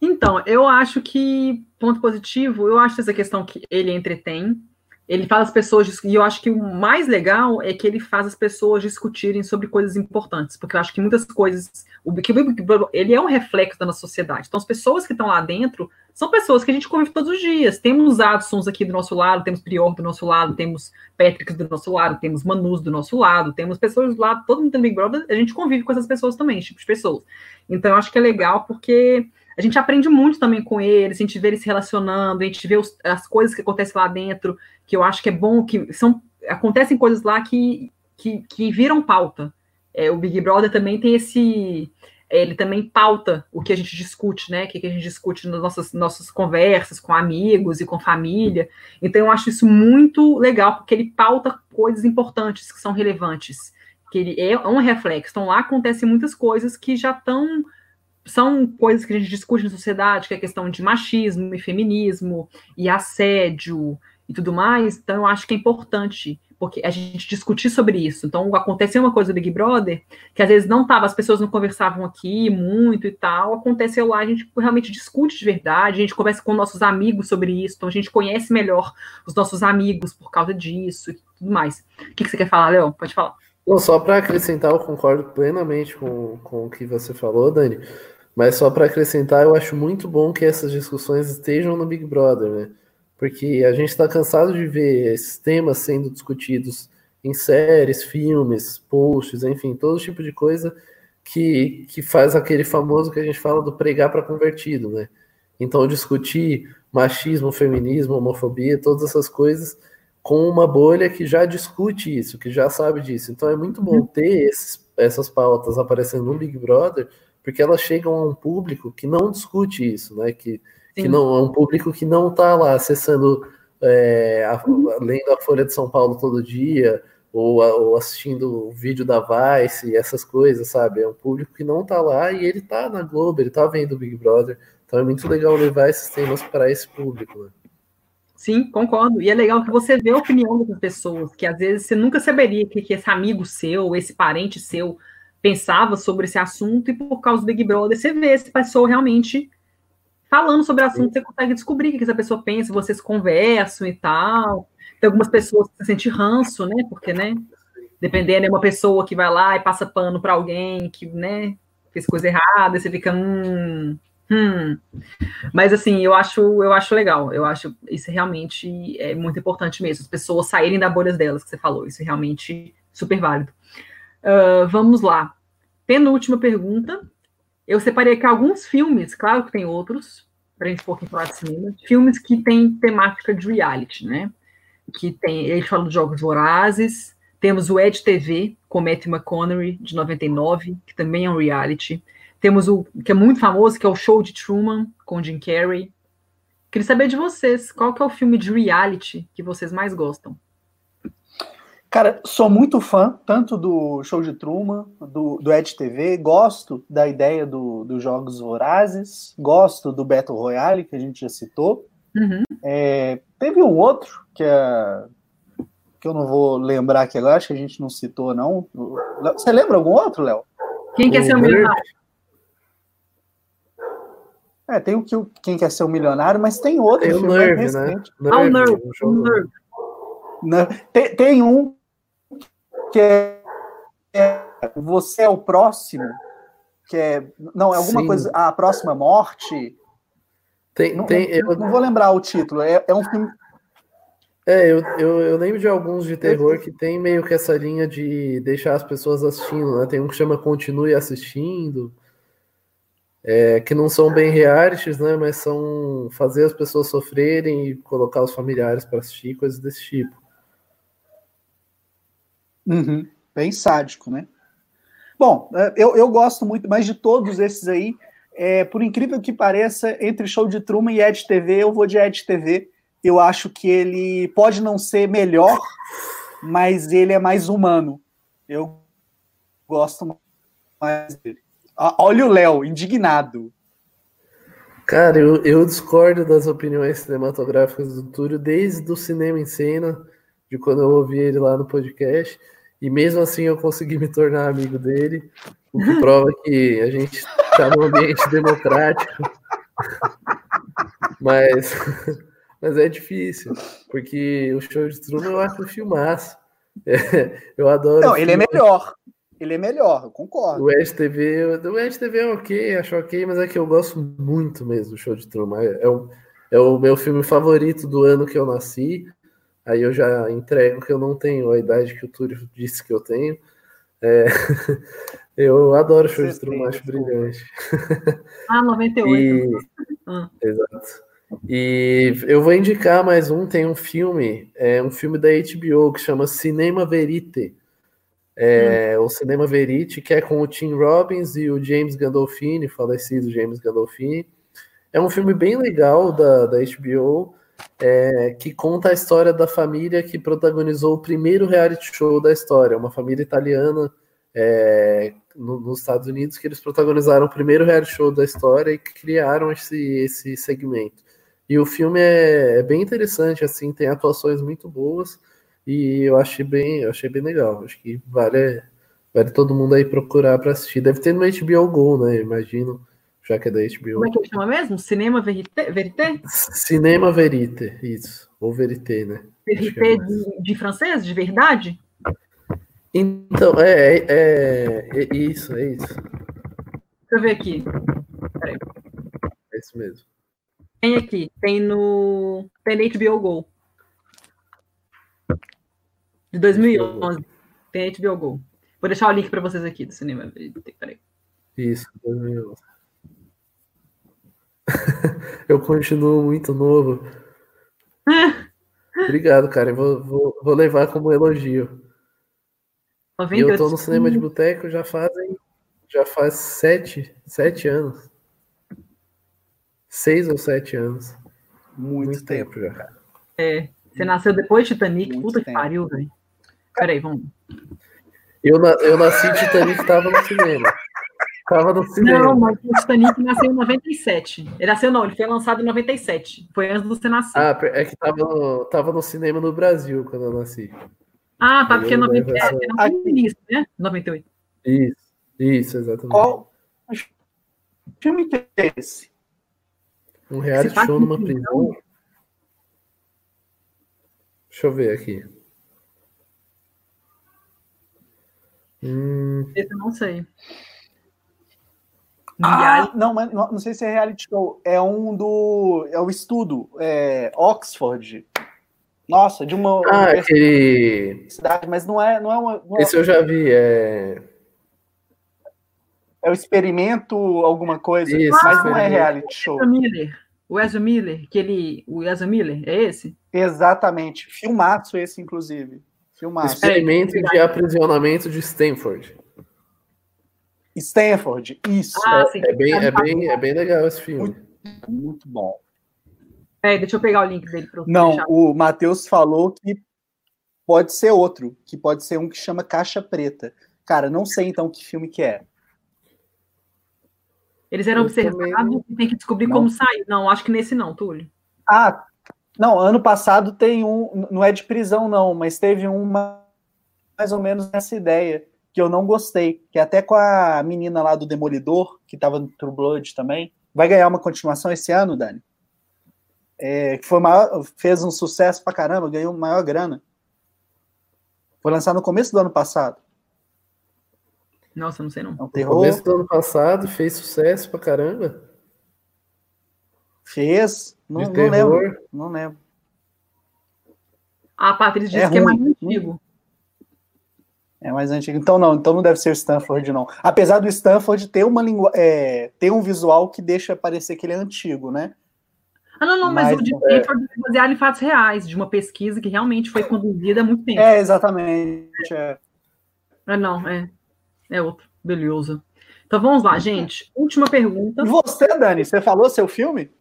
Então, eu acho que, ponto positivo, eu acho essa questão que ele entretém, ele faz as pessoas, e eu acho que o mais legal é que ele faz as pessoas discutirem sobre coisas importantes, porque eu acho que muitas coisas, o ele é um reflexo da nossa sociedade. Então, as pessoas que estão lá dentro são pessoas que a gente convive todos os dias. Temos Adsons aqui do nosso lado, temos Prior do nosso lado, temos Patrick do nosso lado, temos Manus do nosso lado, temos pessoas lá, todo mundo tem Big Brother, a gente convive com essas pessoas também, tipos de pessoas. Então, eu acho que é legal porque a gente aprende muito também com eles, a gente vê eles se relacionando, a gente vê os, as coisas que acontecem lá dentro, que eu acho que é bom, que são acontecem coisas lá que, que, que viram pauta. É, o Big Brother também tem esse ele também pauta o que a gente discute, né? O que a gente discute nas nossas, nossas conversas com amigos e com família. Então, eu acho isso muito legal, porque ele pauta coisas importantes que são relevantes. Que ele é um reflexo. Então, lá acontecem muitas coisas que já estão. São coisas que a gente discute na sociedade, que é a questão de machismo e feminismo e assédio e tudo mais. Então, eu acho que é importante porque a gente discutir sobre isso. Então, aconteceu uma coisa do Big Brother, que às vezes não tava, as pessoas não conversavam aqui muito e tal. Aconteceu lá, a gente realmente discute de verdade, a gente conversa com nossos amigos sobre isso, então a gente conhece melhor os nossos amigos por causa disso e tudo mais. O que, que você quer falar, Léo? Pode falar.
Não, só para acrescentar, eu concordo plenamente com, com o que você falou, Dani. Mas só para acrescentar, eu acho muito bom que essas discussões estejam no Big Brother, né? porque a gente está cansado de ver esses temas sendo discutidos em séries, filmes, posts, enfim, todo tipo de coisa que, que faz aquele famoso que a gente fala do pregar para convertido, né? Então, discutir machismo, feminismo, homofobia, todas essas coisas com uma bolha que já discute isso, que já sabe disso. Então, é muito bom uhum. ter esses, essas pautas aparecendo no Big Brother, porque elas chegam a um público que não discute isso, né? Que, que não é um público que não está lá acessando, é, a, lendo a Folha de São Paulo todo dia, ou, ou, assistindo o vídeo da Vice, essas coisas, sabe? É um público que não está lá e ele está na Globo, ele está vendo o Big Brother. Então é muito legal levar esses temas para esse público. Né?
Sim, concordo. E é legal que você vê a opinião das pessoas, que às vezes você nunca saberia que, que esse amigo seu, esse parente seu, pensava sobre esse assunto, e por causa do Big Brother, você vê essa pessoa realmente falando sobre o assunto, você consegue descobrir o que essa pessoa pensa, vocês conversam e tal. Tem algumas pessoas que se sentem ranço, né? Porque, né? Dependendo, é uma pessoa que vai lá e passa pano para alguém que, né, fez coisa errada, você fica, hum, hum. Mas assim, eu acho, eu acho legal. Eu acho isso realmente é muito importante mesmo. As pessoas saírem da bolha delas, que você falou. Isso é realmente super válido. Uh, vamos lá. Penúltima pergunta. Eu separei aqui alguns filmes, claro que tem outros, para a gente pouquinho falar de cinema, filmes que têm temática de reality, né? Que tem, a gente fala de Jogos Vorazes, temos o Ed TV, com Matthew McConaughey, de 99, que também é um reality. Temos o que é muito famoso, que é o Show de Truman, com Jim Carrey. Queria saber de vocês, qual que é o filme de reality que vocês mais gostam?
Cara, sou muito fã, tanto do Show de Truman, do, do Ed TV, gosto da ideia do, dos Jogos Vorazes, gosto do Battle Royale, que a gente já citou. Uhum. É, teve um outro, que é que eu não vou lembrar aqui agora, acho que a gente não citou, não. Você lembra algum outro, Léo?
Quem quer ser o milionário?
É, tem o que Quem quer ser o milionário, mas tem outro.
Tem o Nerve, né? Nerve,
ah, o Nerve. O Nerve.
Né? Tem, tem um que é, é, você é o próximo, que é não é alguma Sim. coisa a próxima morte.
Tem,
não,
tem,
eu... não vou lembrar o título. É, é um filme.
É, eu, eu, eu, lembro de alguns de terror que tem meio que essa linha de deixar as pessoas assistindo, né? Tem um que chama Continue Assistindo, é, que não são bem realities, né? Mas são fazer as pessoas sofrerem e colocar os familiares para assistir, coisas desse tipo.
Uhum. Bem sádico, né? Bom, é, eu, eu gosto muito, mas de todos esses aí, é, por incrível que pareça, entre Show de Truman e Ed TV, eu vou de Ed TV. Eu acho que ele pode não ser melhor, mas ele é mais humano. Eu gosto mais dele. Olha o Léo, indignado.
Cara, eu, eu discordo das opiniões cinematográficas do Túlio desde o cinema em cena, de quando eu ouvi ele lá no podcast. E mesmo assim eu consegui me tornar amigo dele, o que prova que a gente está num ambiente democrático. Mas, mas é difícil, porque o show de Truman eu acho um filmaço. É, eu adoro.
Não, ele é melhor. Ele é melhor, eu concordo.
O STV, o STV é ok, acho ok, mas é que eu gosto muito mesmo do show de Truman. É, é, o, é o meu filme favorito do ano que eu nasci. Aí eu já entrego que eu não tenho a idade que o Túlio disse que eu tenho. É, eu adoro show de acho brilhante.
Ah, 98. E,
ah. Exato. E eu vou indicar mais um, tem um filme, é um filme da HBO que chama Cinema Verite. é, hum. o Cinema Verite, que é com o Tim Robbins e o James Gandolfini, falecido James Gandolfini. É um filme bem legal da, da HBO, é, que conta a história da família que protagonizou o primeiro reality show da história, uma família italiana é, no, nos Estados Unidos, que eles protagonizaram o primeiro reality show da história e criaram esse, esse segmento. E o filme é, é bem interessante, assim, tem atuações muito boas. E eu achei bem, eu achei bem legal. Acho que vale, vale todo mundo aí procurar para assistir. Deve ter no HBO Go, né? Imagino, já que é da HBO.
Como é que chama mesmo? Cinema Verité? Verité?
Cinema Verité, isso. Ou Verité, né?
Verité é de, de, francês, de verdade?
Então, é, é, é, é isso, é isso.
Deixa eu ver aqui. Peraí.
É isso mesmo.
Tem aqui, tem no. Tem no HBO Go de 2011. Tem HBO Go. Vou deixar o link para vocês aqui do cinema. Peraí.
Isso, 2011. Eu continuo muito novo. Obrigado, cara. Eu vou, vou, vou levar como elogio. E eu tô no cinema de boteco já fazem já faz sete, sete anos. Seis ou sete anos.
Muito, Muito tempo, tempo, já.
É. Você nasceu depois de Titanic? Muito Puta tempo. que pariu, velho. Peraí, vamos.
Eu, eu nasci Titanic tava no cinema. Tava no cinema.
Não, mas o Titanic nasceu em 97. Ele nasceu, não, ele foi lançado em 97. Foi antes do você nascer.
Ah, é que tava no, tava no cinema no Brasil quando eu nasci.
Ah, tá, porque é 97. É, no início, né? 98.
Isso, isso, exatamente.
Qual filme que é esse?
Um reality show numa prisão. Deixa eu ver aqui.
Hum... Esse eu não sei.
Ah, não, mas não, sei se é reality show. É um do. É o estudo. É Oxford. Nossa, de uma.
Ah, aquele.
Cidade, mas não é, não é uma. Não
é... Esse eu já vi. É.
É o experimento, alguma coisa, Isso, mas não é reality show.
O Miller, o Ezra Miller, que ele, o Ezra Miller, é esse?
Exatamente, filmaço esse, inclusive. Filmaço.
Experimento de aprisionamento de Stanford.
Stanford, isso.
Ah, é, é, bem, é, bem, é bem legal esse filme.
Muito, muito bom.
É, deixa eu pegar o link dele para
Não, deixar. o Matheus falou que pode ser outro, que pode ser um que chama Caixa Preta. Cara, não sei então que filme que é.
Eles eram eu observados também... e tem que descobrir não. como sair. Não, acho que nesse não, Túlio.
Ah, não, ano passado tem um, não é de prisão não, mas teve uma mais ou menos nessa ideia que eu não gostei, que é até com a menina lá do Demolidor, que estava no True Blood também. Vai ganhar uma continuação esse ano, Dani? É, que foi maior, fez um sucesso pra caramba, ganhou maior grana. Foi lançado no começo do ano passado.
Nossa, não sei não.
É terror. No começo do ano passado fez sucesso pra caramba.
Fez. Não, não lembro. Não lembro.
A Patrícia disse é que é mais antigo.
É mais antigo. Então não, então não deve ser o Stanford, não. Apesar do Stanford ter uma língua, é, ter um visual que deixa parecer que ele é antigo, né?
Ah, não, não, mas, mas o de é... Stanford é baseado em fatos reais, de uma pesquisa que realmente foi conduzida há muito tempo.
É, exatamente. É.
Ah, não, é. É outro. Beleza. Então vamos lá, gente. Última pergunta.
Você, Dani, você falou seu filme?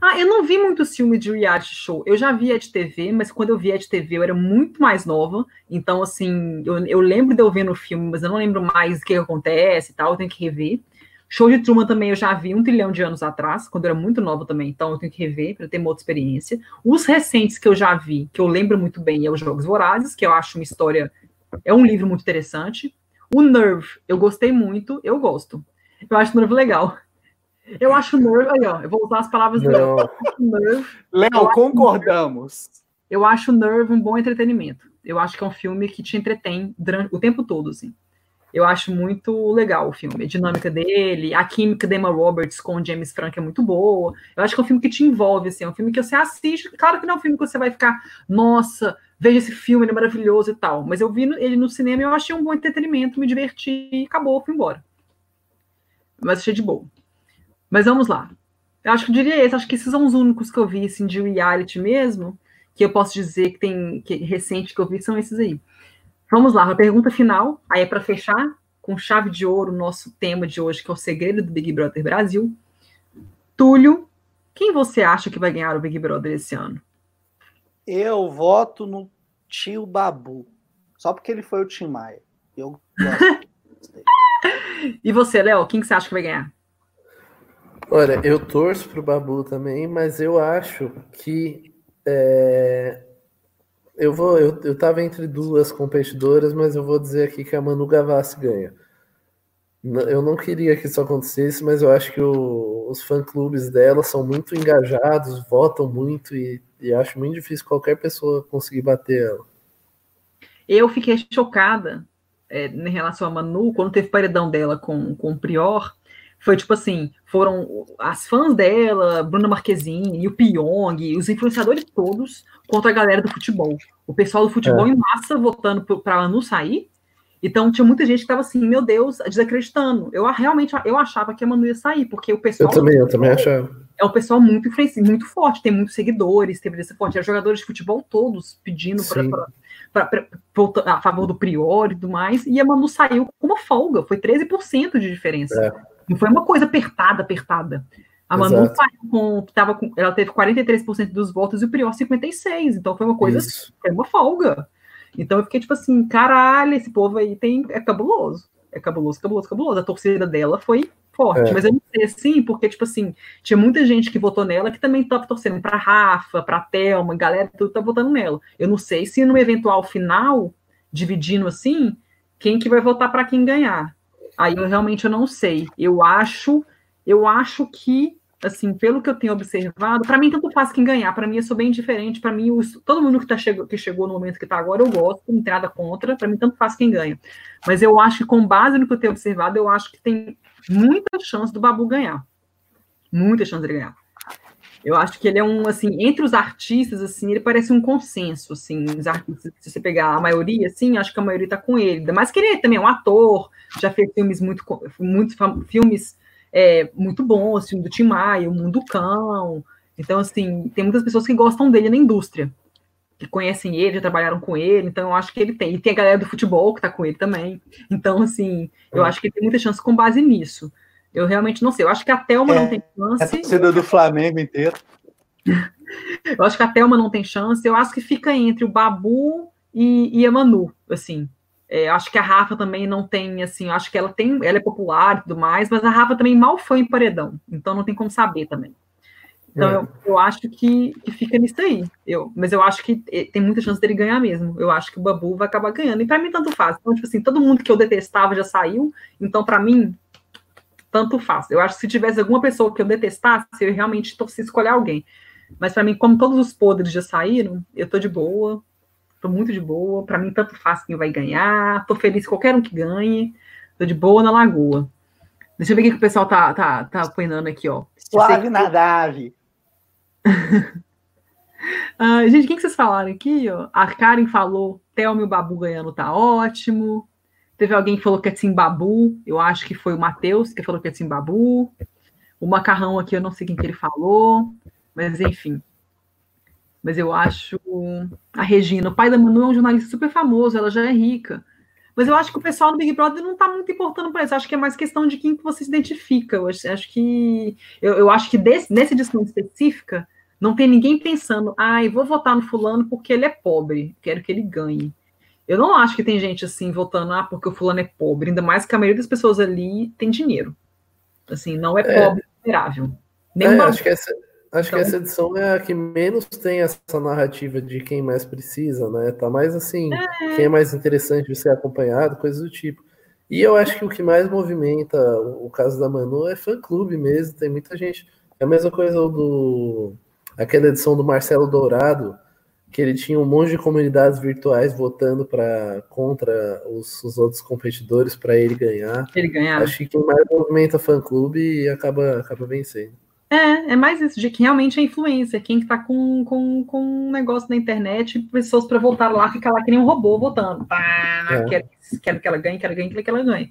Ah, eu não vi muitos filmes de reality show. Eu já vi de TV, mas quando eu vi de TV eu era muito mais nova. Então, assim, eu, eu lembro de eu ver no filme, mas eu não lembro mais o que acontece e tal. Eu tenho que rever. Show de Truman também eu já vi um trilhão de anos atrás, quando eu era muito nova também. Então, eu tenho que rever para ter uma outra experiência. Os recentes que eu já vi, que eu lembro muito bem, é os Jogos Vorazes, que eu acho uma história. É um livro muito interessante. O Nerve, eu gostei muito, eu gosto. Eu acho o Nerve legal. Eu acho Nerve, aí, ó, eu vou usar as palavras do
Nerve. Léo, concordamos.
eu acho Nerve um bom entretenimento. Eu acho que é um filme que te entretém durante, o tempo todo, assim. Eu acho muito legal o filme, a dinâmica dele, a química da Emma Roberts com o James Franco é muito boa. Eu acho que é um filme que te envolve, assim, é um filme que você assiste. Claro que não é um filme que você vai ficar, nossa, veja esse filme, ele é maravilhoso e tal. Mas eu vi ele no cinema e eu achei um bom entretenimento, me diverti e acabou, fui embora. Mas achei de boa. Mas vamos lá. Eu acho que eu diria esse, acho que esses são os únicos que eu vi assim, de reality mesmo, que eu posso dizer que tem que recente que eu vi são esses aí. Vamos lá, a pergunta final, aí é para fechar com chave de ouro o nosso tema de hoje, que é o segredo do Big Brother Brasil. Túlio, quem você acha que vai ganhar o Big Brother esse ano?
Eu voto no tio Babu, só porque ele foi o Tim Maia. Eu gosto.
e você, Léo, quem que você acha que vai ganhar?
Olha, eu torço pro Babu também, mas eu acho que é, eu vou, eu, eu tava entre duas competidoras, mas eu vou dizer aqui que a Manu Gavassi ganha. Eu não queria que isso acontecesse, mas eu acho que o, os fã-clubes dela são muito engajados, votam muito e, e acho muito difícil qualquer pessoa conseguir bater ela.
Eu fiquei chocada é, em relação a Manu, quando teve paredão dela com, com o Prior, foi tipo assim, foram as fãs dela, Bruna Marquezine, e o Pyong, os influenciadores todos contra a galera do futebol. O pessoal do futebol é. em massa votando para ela não sair. Então tinha muita gente que estava assim, meu Deus, desacreditando. Eu realmente eu achava que a Manu ia sair, porque o pessoal.
Eu também, eu também achava.
É um pessoal muito muito forte, tem muitos seguidores, tem presença forte. Eram jogadores de futebol todos pedindo para a favor do Prior e tudo mais. E a Manu saiu com uma folga, foi 13% de diferença. É. Foi uma coisa apertada, apertada. A Manu com, tava com, ela teve 43% dos votos e o Prior 56%. Então foi uma coisa, Isso. foi uma folga. Então eu fiquei tipo assim, caralho, esse povo aí tem, é cabuloso. É cabuloso, cabuloso, cabuloso. A torcida dela foi forte, é. mas eu não sei assim, porque, tipo assim, tinha muita gente que votou nela que também estava torcendo para Rafa, para Thelma, galera, tudo tá votando nela. Eu não sei se no eventual final, dividindo assim, quem que vai votar para quem ganhar. Aí eu realmente eu não sei. Eu acho, eu acho que assim, pelo que eu tenho observado, para mim tanto faz quem ganhar, para mim eu sou bem diferente, para mim os, todo mundo que, tá chegou, que chegou no momento que está agora eu gosto, não tem nada contra, para mim tanto faz quem ganha. Mas eu acho que com base no que eu tenho observado, eu acho que tem muita chance do Babu ganhar. Muita chance de ganhar. Eu acho que ele é um, assim, entre os artistas, assim, ele parece um consenso, assim, os artistas, se você pegar a maioria, assim, acho que a maioria tá com ele. Mais que ele também é um ator, já fez filmes muito, muitos filmes é, muito bons, filme do Tim Maia, O Mundo Cão. Então, assim, tem muitas pessoas que gostam dele na indústria, que conhecem ele, já trabalharam com ele, então eu acho que ele tem. E tem a galera do futebol que tá com ele também. Então, assim, eu acho que ele tem muita chance com base nisso. Eu realmente não sei. Eu acho que a Thelma é, não tem chance. É a
torcida do Flamengo inteiro.
eu acho que a Thelma não tem chance. Eu acho que fica entre o Babu e, e a Manu, assim. É, acho que a Rafa também não tem, assim, acho que ela tem, ela é popular e tudo mais, mas a Rafa também mal foi em paredão, então não tem como saber também. Então é. eu, eu, acho que, que fica nisso aí. Eu, mas eu acho que tem muita chance dele ganhar mesmo. Eu acho que o Babu vai acabar ganhando. E para mim tanto faz. Então, tipo assim, todo mundo que eu detestava já saiu. Então, para mim, tanto faz. Eu acho que se tivesse alguma pessoa que eu detestasse, eu realmente torci escolher alguém. Mas para mim, como todos os podres já saíram, eu tô de boa, tô muito de boa. Para mim, tanto faz quem vai ganhar. Tô feliz qualquer um que ganhe. Tô de boa na lagoa. Deixa eu ver o que o pessoal tá, tá, tá apoiando aqui, ó.
Suave na Dave.
ah, gente, quem que vocês falaram aqui? Ó? A Karen falou, Thelma e o Babu ganhando tá ótimo. Teve alguém que falou que é Timbabu, eu acho que foi o Matheus que falou que é Timbabu. O macarrão aqui, eu não sei quem que ele falou, mas enfim. Mas eu acho. A Regina, o pai da Manu é um jornalista super famoso, ela já é rica. Mas eu acho que o pessoal do Big Brother não está muito importando para isso. Eu acho que é mais questão de quem que você se identifica. Eu acho, acho que. Eu, eu acho que desse, nessa edição específica, não tem ninguém pensando, ai, ah, vou votar no fulano porque ele é pobre, quero que ele ganhe. Eu não acho que tem gente assim votando, ah, porque o fulano é pobre, ainda mais que a maioria das pessoas ali tem dinheiro. Assim, não é, é. pobre, vulnerável.
É, acho que, essa, acho então... que essa edição é a que menos tem essa narrativa de quem mais precisa, né? Tá mais assim, é. quem é mais interessante de ser acompanhado, coisas do tipo. E eu acho que o que mais movimenta o caso da Manu é fã-clube mesmo, tem muita gente. É a mesma coisa do. Aquela edição do Marcelo Dourado, que ele tinha um monte de comunidades virtuais votando para contra os, os, outros competidores para ele ganhar.
Ele ganhar.
Acho que quem mais movimenta fã-clube e acaba, acaba vencendo.
É, é mais isso, de que realmente é influência, quem está com, com, com um negócio na internet, pessoas para voltar lá, ficar lá que nem um robô votando. Pá, é. quero, quero que ela ganhe, quero, ganhe, quero que ela ganhe.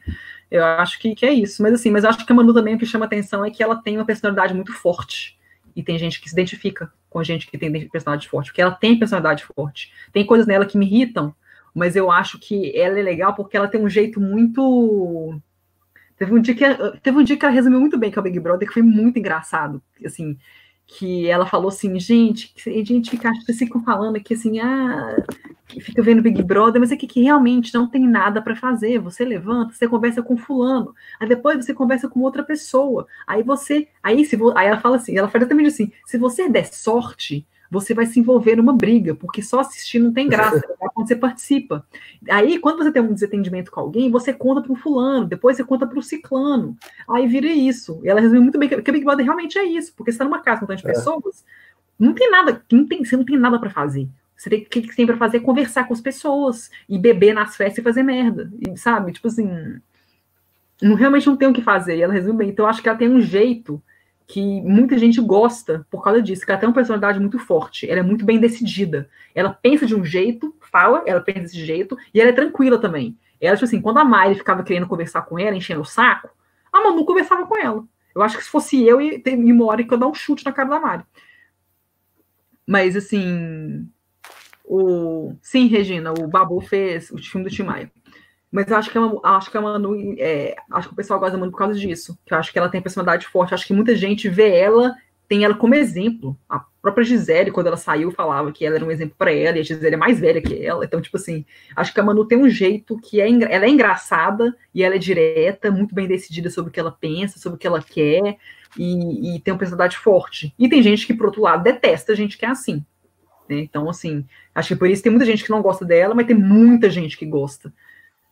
Eu acho que, que é isso. Mas assim, mas acho que a Manu também o que chama atenção é que ela tem uma personalidade muito forte. E tem gente que se identifica com gente que tem personalidade forte, porque ela tem personalidade forte. Tem coisas nela que me irritam, mas eu acho que ela é legal porque ela tem um jeito muito. Teve um dia que, teve um dia que ela resumiu muito bem com a Big Brother, que foi muito engraçado. Assim, que ela falou assim, gente, a gente fica, vocês ficam falando aqui assim, ah, fica vendo Big Brother, mas é que, que realmente não tem nada para fazer. Você levanta, você conversa com fulano, aí depois você conversa com outra pessoa. Aí você, aí se aí ela fala assim, ela fala também assim, se você der sorte, você vai se envolver numa briga, porque só assistir não tem graça, é quando você participa. Aí, quando você tem um desentendimento com alguém, você conta para o fulano, depois você conta para o ciclano. Aí vira isso. E ela resumiu muito bem que, que Big Brother realmente é isso, porque você está numa casa com tantas é. pessoas, não tem nada, não tem, você não tem nada para fazer. Você tem, o que você tem para fazer é conversar com as pessoas e beber nas festas e fazer merda. E, sabe? Tipo assim, não, realmente não tem o que fazer. E ela resume bem. Então, eu acho que ela tem um jeito que muita gente gosta por causa disso, que ela tem uma personalidade muito forte, ela é muito bem decidida. Ela pensa de um jeito, fala, ela pensa desse jeito, e ela é tranquila também. Ela, tipo assim, quando a Mari ficava querendo conversar com ela, enchendo o saco, a Manu conversava com ela. Eu acho que se fosse eu, ia ter uma hora que eu dar um chute na cara da Mari. Mas, assim. O... Sim, Regina, o Babu fez o filme do Tim Maia. Mas eu acho que, a, acho que a Manu, é, acho que o pessoal gosta muito por causa disso. Que eu acho que ela tem personalidade forte. Acho que muita gente vê ela, tem ela como exemplo. A própria Gisele, quando ela saiu, falava que ela era um exemplo para ela, e a Gisele é mais velha que ela. Então, tipo assim, acho que a Manu tem um jeito que é, ela é engraçada e ela é direta, muito bem decidida sobre o que ela pensa, sobre o que ela quer, e, e tem uma personalidade forte. E tem gente que, por outro lado, detesta a gente que é assim. Né? Então, assim, acho que por isso tem muita gente que não gosta dela, mas tem muita gente que gosta.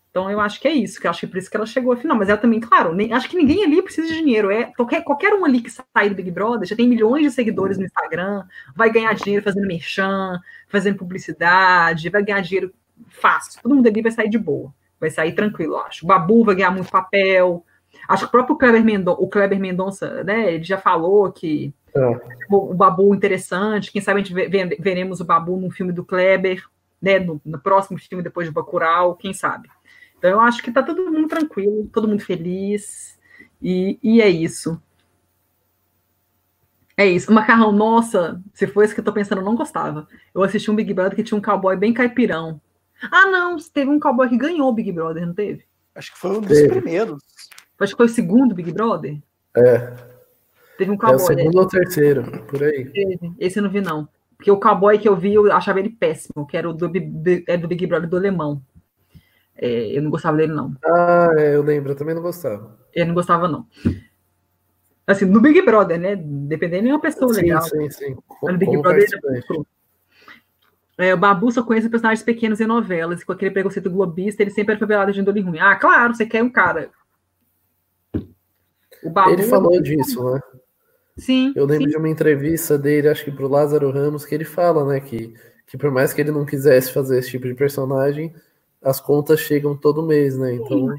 Então eu acho que é isso, que eu acho que é por isso que ela chegou ao final. Mas ela também, claro, nem, acho que ninguém ali precisa de dinheiro. É qualquer, qualquer um ali que sair do Big Brother já tem milhões de seguidores no Instagram, vai ganhar dinheiro fazendo merchan, fazendo publicidade, vai ganhar dinheiro fácil. Todo mundo ali vai sair de boa, vai sair tranquilo, acho. O Babu vai ganhar muito papel. Acho que o próprio Kleber Mendonça, o Kleber Mendonça, né, ele já falou que é. o, Babu interessante, quem sabe a gente veremos o Babu no filme do Kleber, né, no, no próximo filme depois de Bacurau, quem sabe. Então eu acho que está todo mundo tranquilo, todo mundo feliz, e, e é isso. É isso. Macarrão, nossa, se foi isso que eu tô pensando, eu não gostava. Eu assisti um Big Brother que tinha um cowboy bem caipirão. Ah, não, teve um cowboy que ganhou o Big Brother, não teve?
Acho que foi um dos primeiros.
Acho que foi o segundo Big Brother.
É.
Teve um cowboy. É o
segundo né? ou terceiro, por aí.
Esse eu não vi, não. Porque o cowboy que eu vi, eu achava ele péssimo, que era o do, é do Big Brother do Alemão. É, eu não gostava dele, não.
Ah, é, eu lembro, eu também não gostava.
Eu não gostava, não. Assim, no Big Brother, né? Dependendo de uma pessoa sim, legal.
Sim, sim.
no Big Brother é, o Babu só conhece personagens pequenos em novelas, e com aquele preconceito globista, ele sempre era favelado de índole ruim. Ah, claro, você quer um cara.
Babu, ele falou disso, né?
Sim.
Eu lembro
sim.
de uma entrevista dele, acho que pro Lázaro Ramos, que ele fala, né, que, que por mais que ele não quisesse fazer esse tipo de personagem, as contas chegam todo mês, né? Então.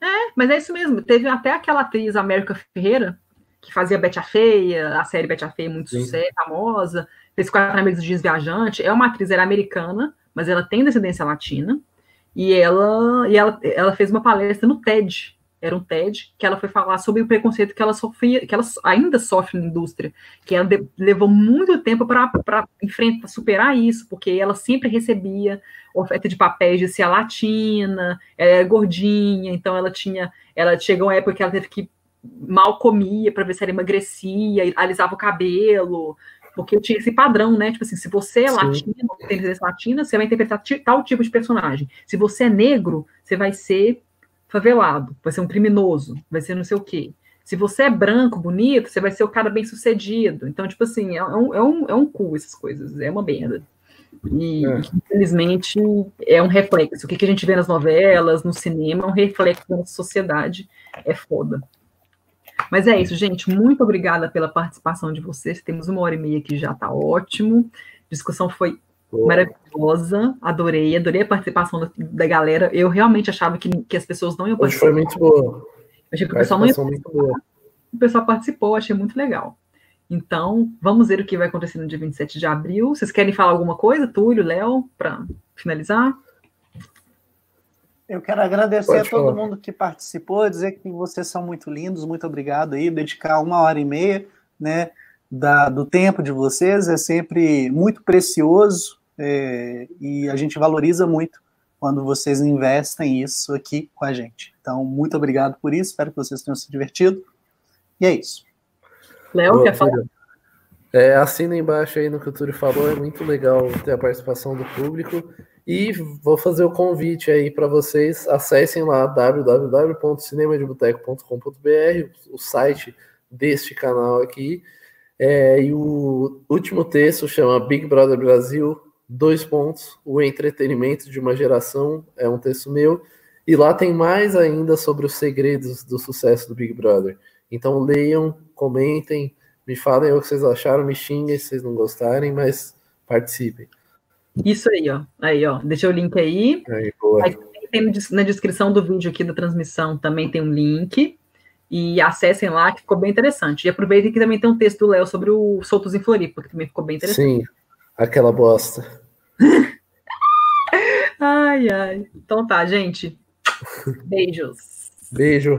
É, mas é isso mesmo. Teve até aquela atriz América Ferreira, que fazia Betty a Feia, a série Betty a Feia muito sucesso, famosa, fez quatro amigos do Dias Viajante. É uma atriz, era é americana, mas ela tem descendência latina. E ela, e ela, ela fez uma palestra no TED, era um TED, que ela foi falar sobre o preconceito que ela sofria, que ela ainda sofre na indústria, que ela de, levou muito tempo para enfrentar, superar isso, porque ela sempre recebia oferta de papéis de ser a latina, ela era gordinha, então ela tinha, ela chegou uma época que ela teve que mal comia para ver se ela emagrecia, alisava o cabelo, porque tinha esse padrão, né? Tipo assim, se você é Sim. latino, tem descendência latina, você vai interpretar tal tipo de personagem. Se você é negro, você vai ser favelado, vai ser um criminoso, vai ser não sei o quê. Se você é branco, bonito, você vai ser o cara bem sucedido. Então, tipo assim, é um, é um, é um cu essas coisas, é uma merda. E, é. infelizmente, é um reflexo. O que, que a gente vê nas novelas, no cinema, é um reflexo da nossa sociedade. É foda. Mas é isso, gente. Muito obrigada pela participação de vocês. Temos uma hora e meia que já está ótimo. A discussão foi maravilhosa, adorei, adorei a participação da, da, galera. Eu realmente achava que, que as pessoas não iam
participar. Hoje foi muito boa.
achei que o pessoal não ia participar. O pessoal participou, achei muito legal. Então, vamos ver o que vai acontecer no dia 27 de abril. Vocês querem falar alguma coisa, Túlio, Léo, para finalizar?
Eu quero agradecer Pode a todo falar. mundo que participou, dizer que vocês são muito lindos, muito obrigado aí, dedicar uma hora e meia, né, da, do tempo de vocês, é sempre muito precioso, é, e a gente valoriza muito quando vocês investem isso aqui com a gente. Então, muito obrigado por isso, espero que vocês tenham se divertido. E é isso.
Léo, quer falar?
É, assina embaixo aí no que o Túlio falou, é muito legal ter a participação do público. E vou fazer o convite aí para vocês, acessem lá www.cinemadeboteco.com.br, o site deste canal aqui. É, e o último texto chama Big Brother Brasil dois pontos, o entretenimento de uma geração, é um texto meu, e lá tem mais ainda sobre os segredos do sucesso do Big Brother. Então leiam, comentem, me falem o que vocês acharam, me xinguem se vocês não gostarem, mas participem.
Isso aí, ó. Aí, ó. Deixa o link aí. Aí, boa. Aí tem na descrição do vídeo aqui da transmissão também tem um link. E acessem lá, que ficou bem interessante. E aproveitem que também tem um texto do Léo sobre o Soltos em Floripa, que também ficou bem interessante.
Sim, aquela bosta.
ai, ai. Então tá, gente. Beijos.
Beijo.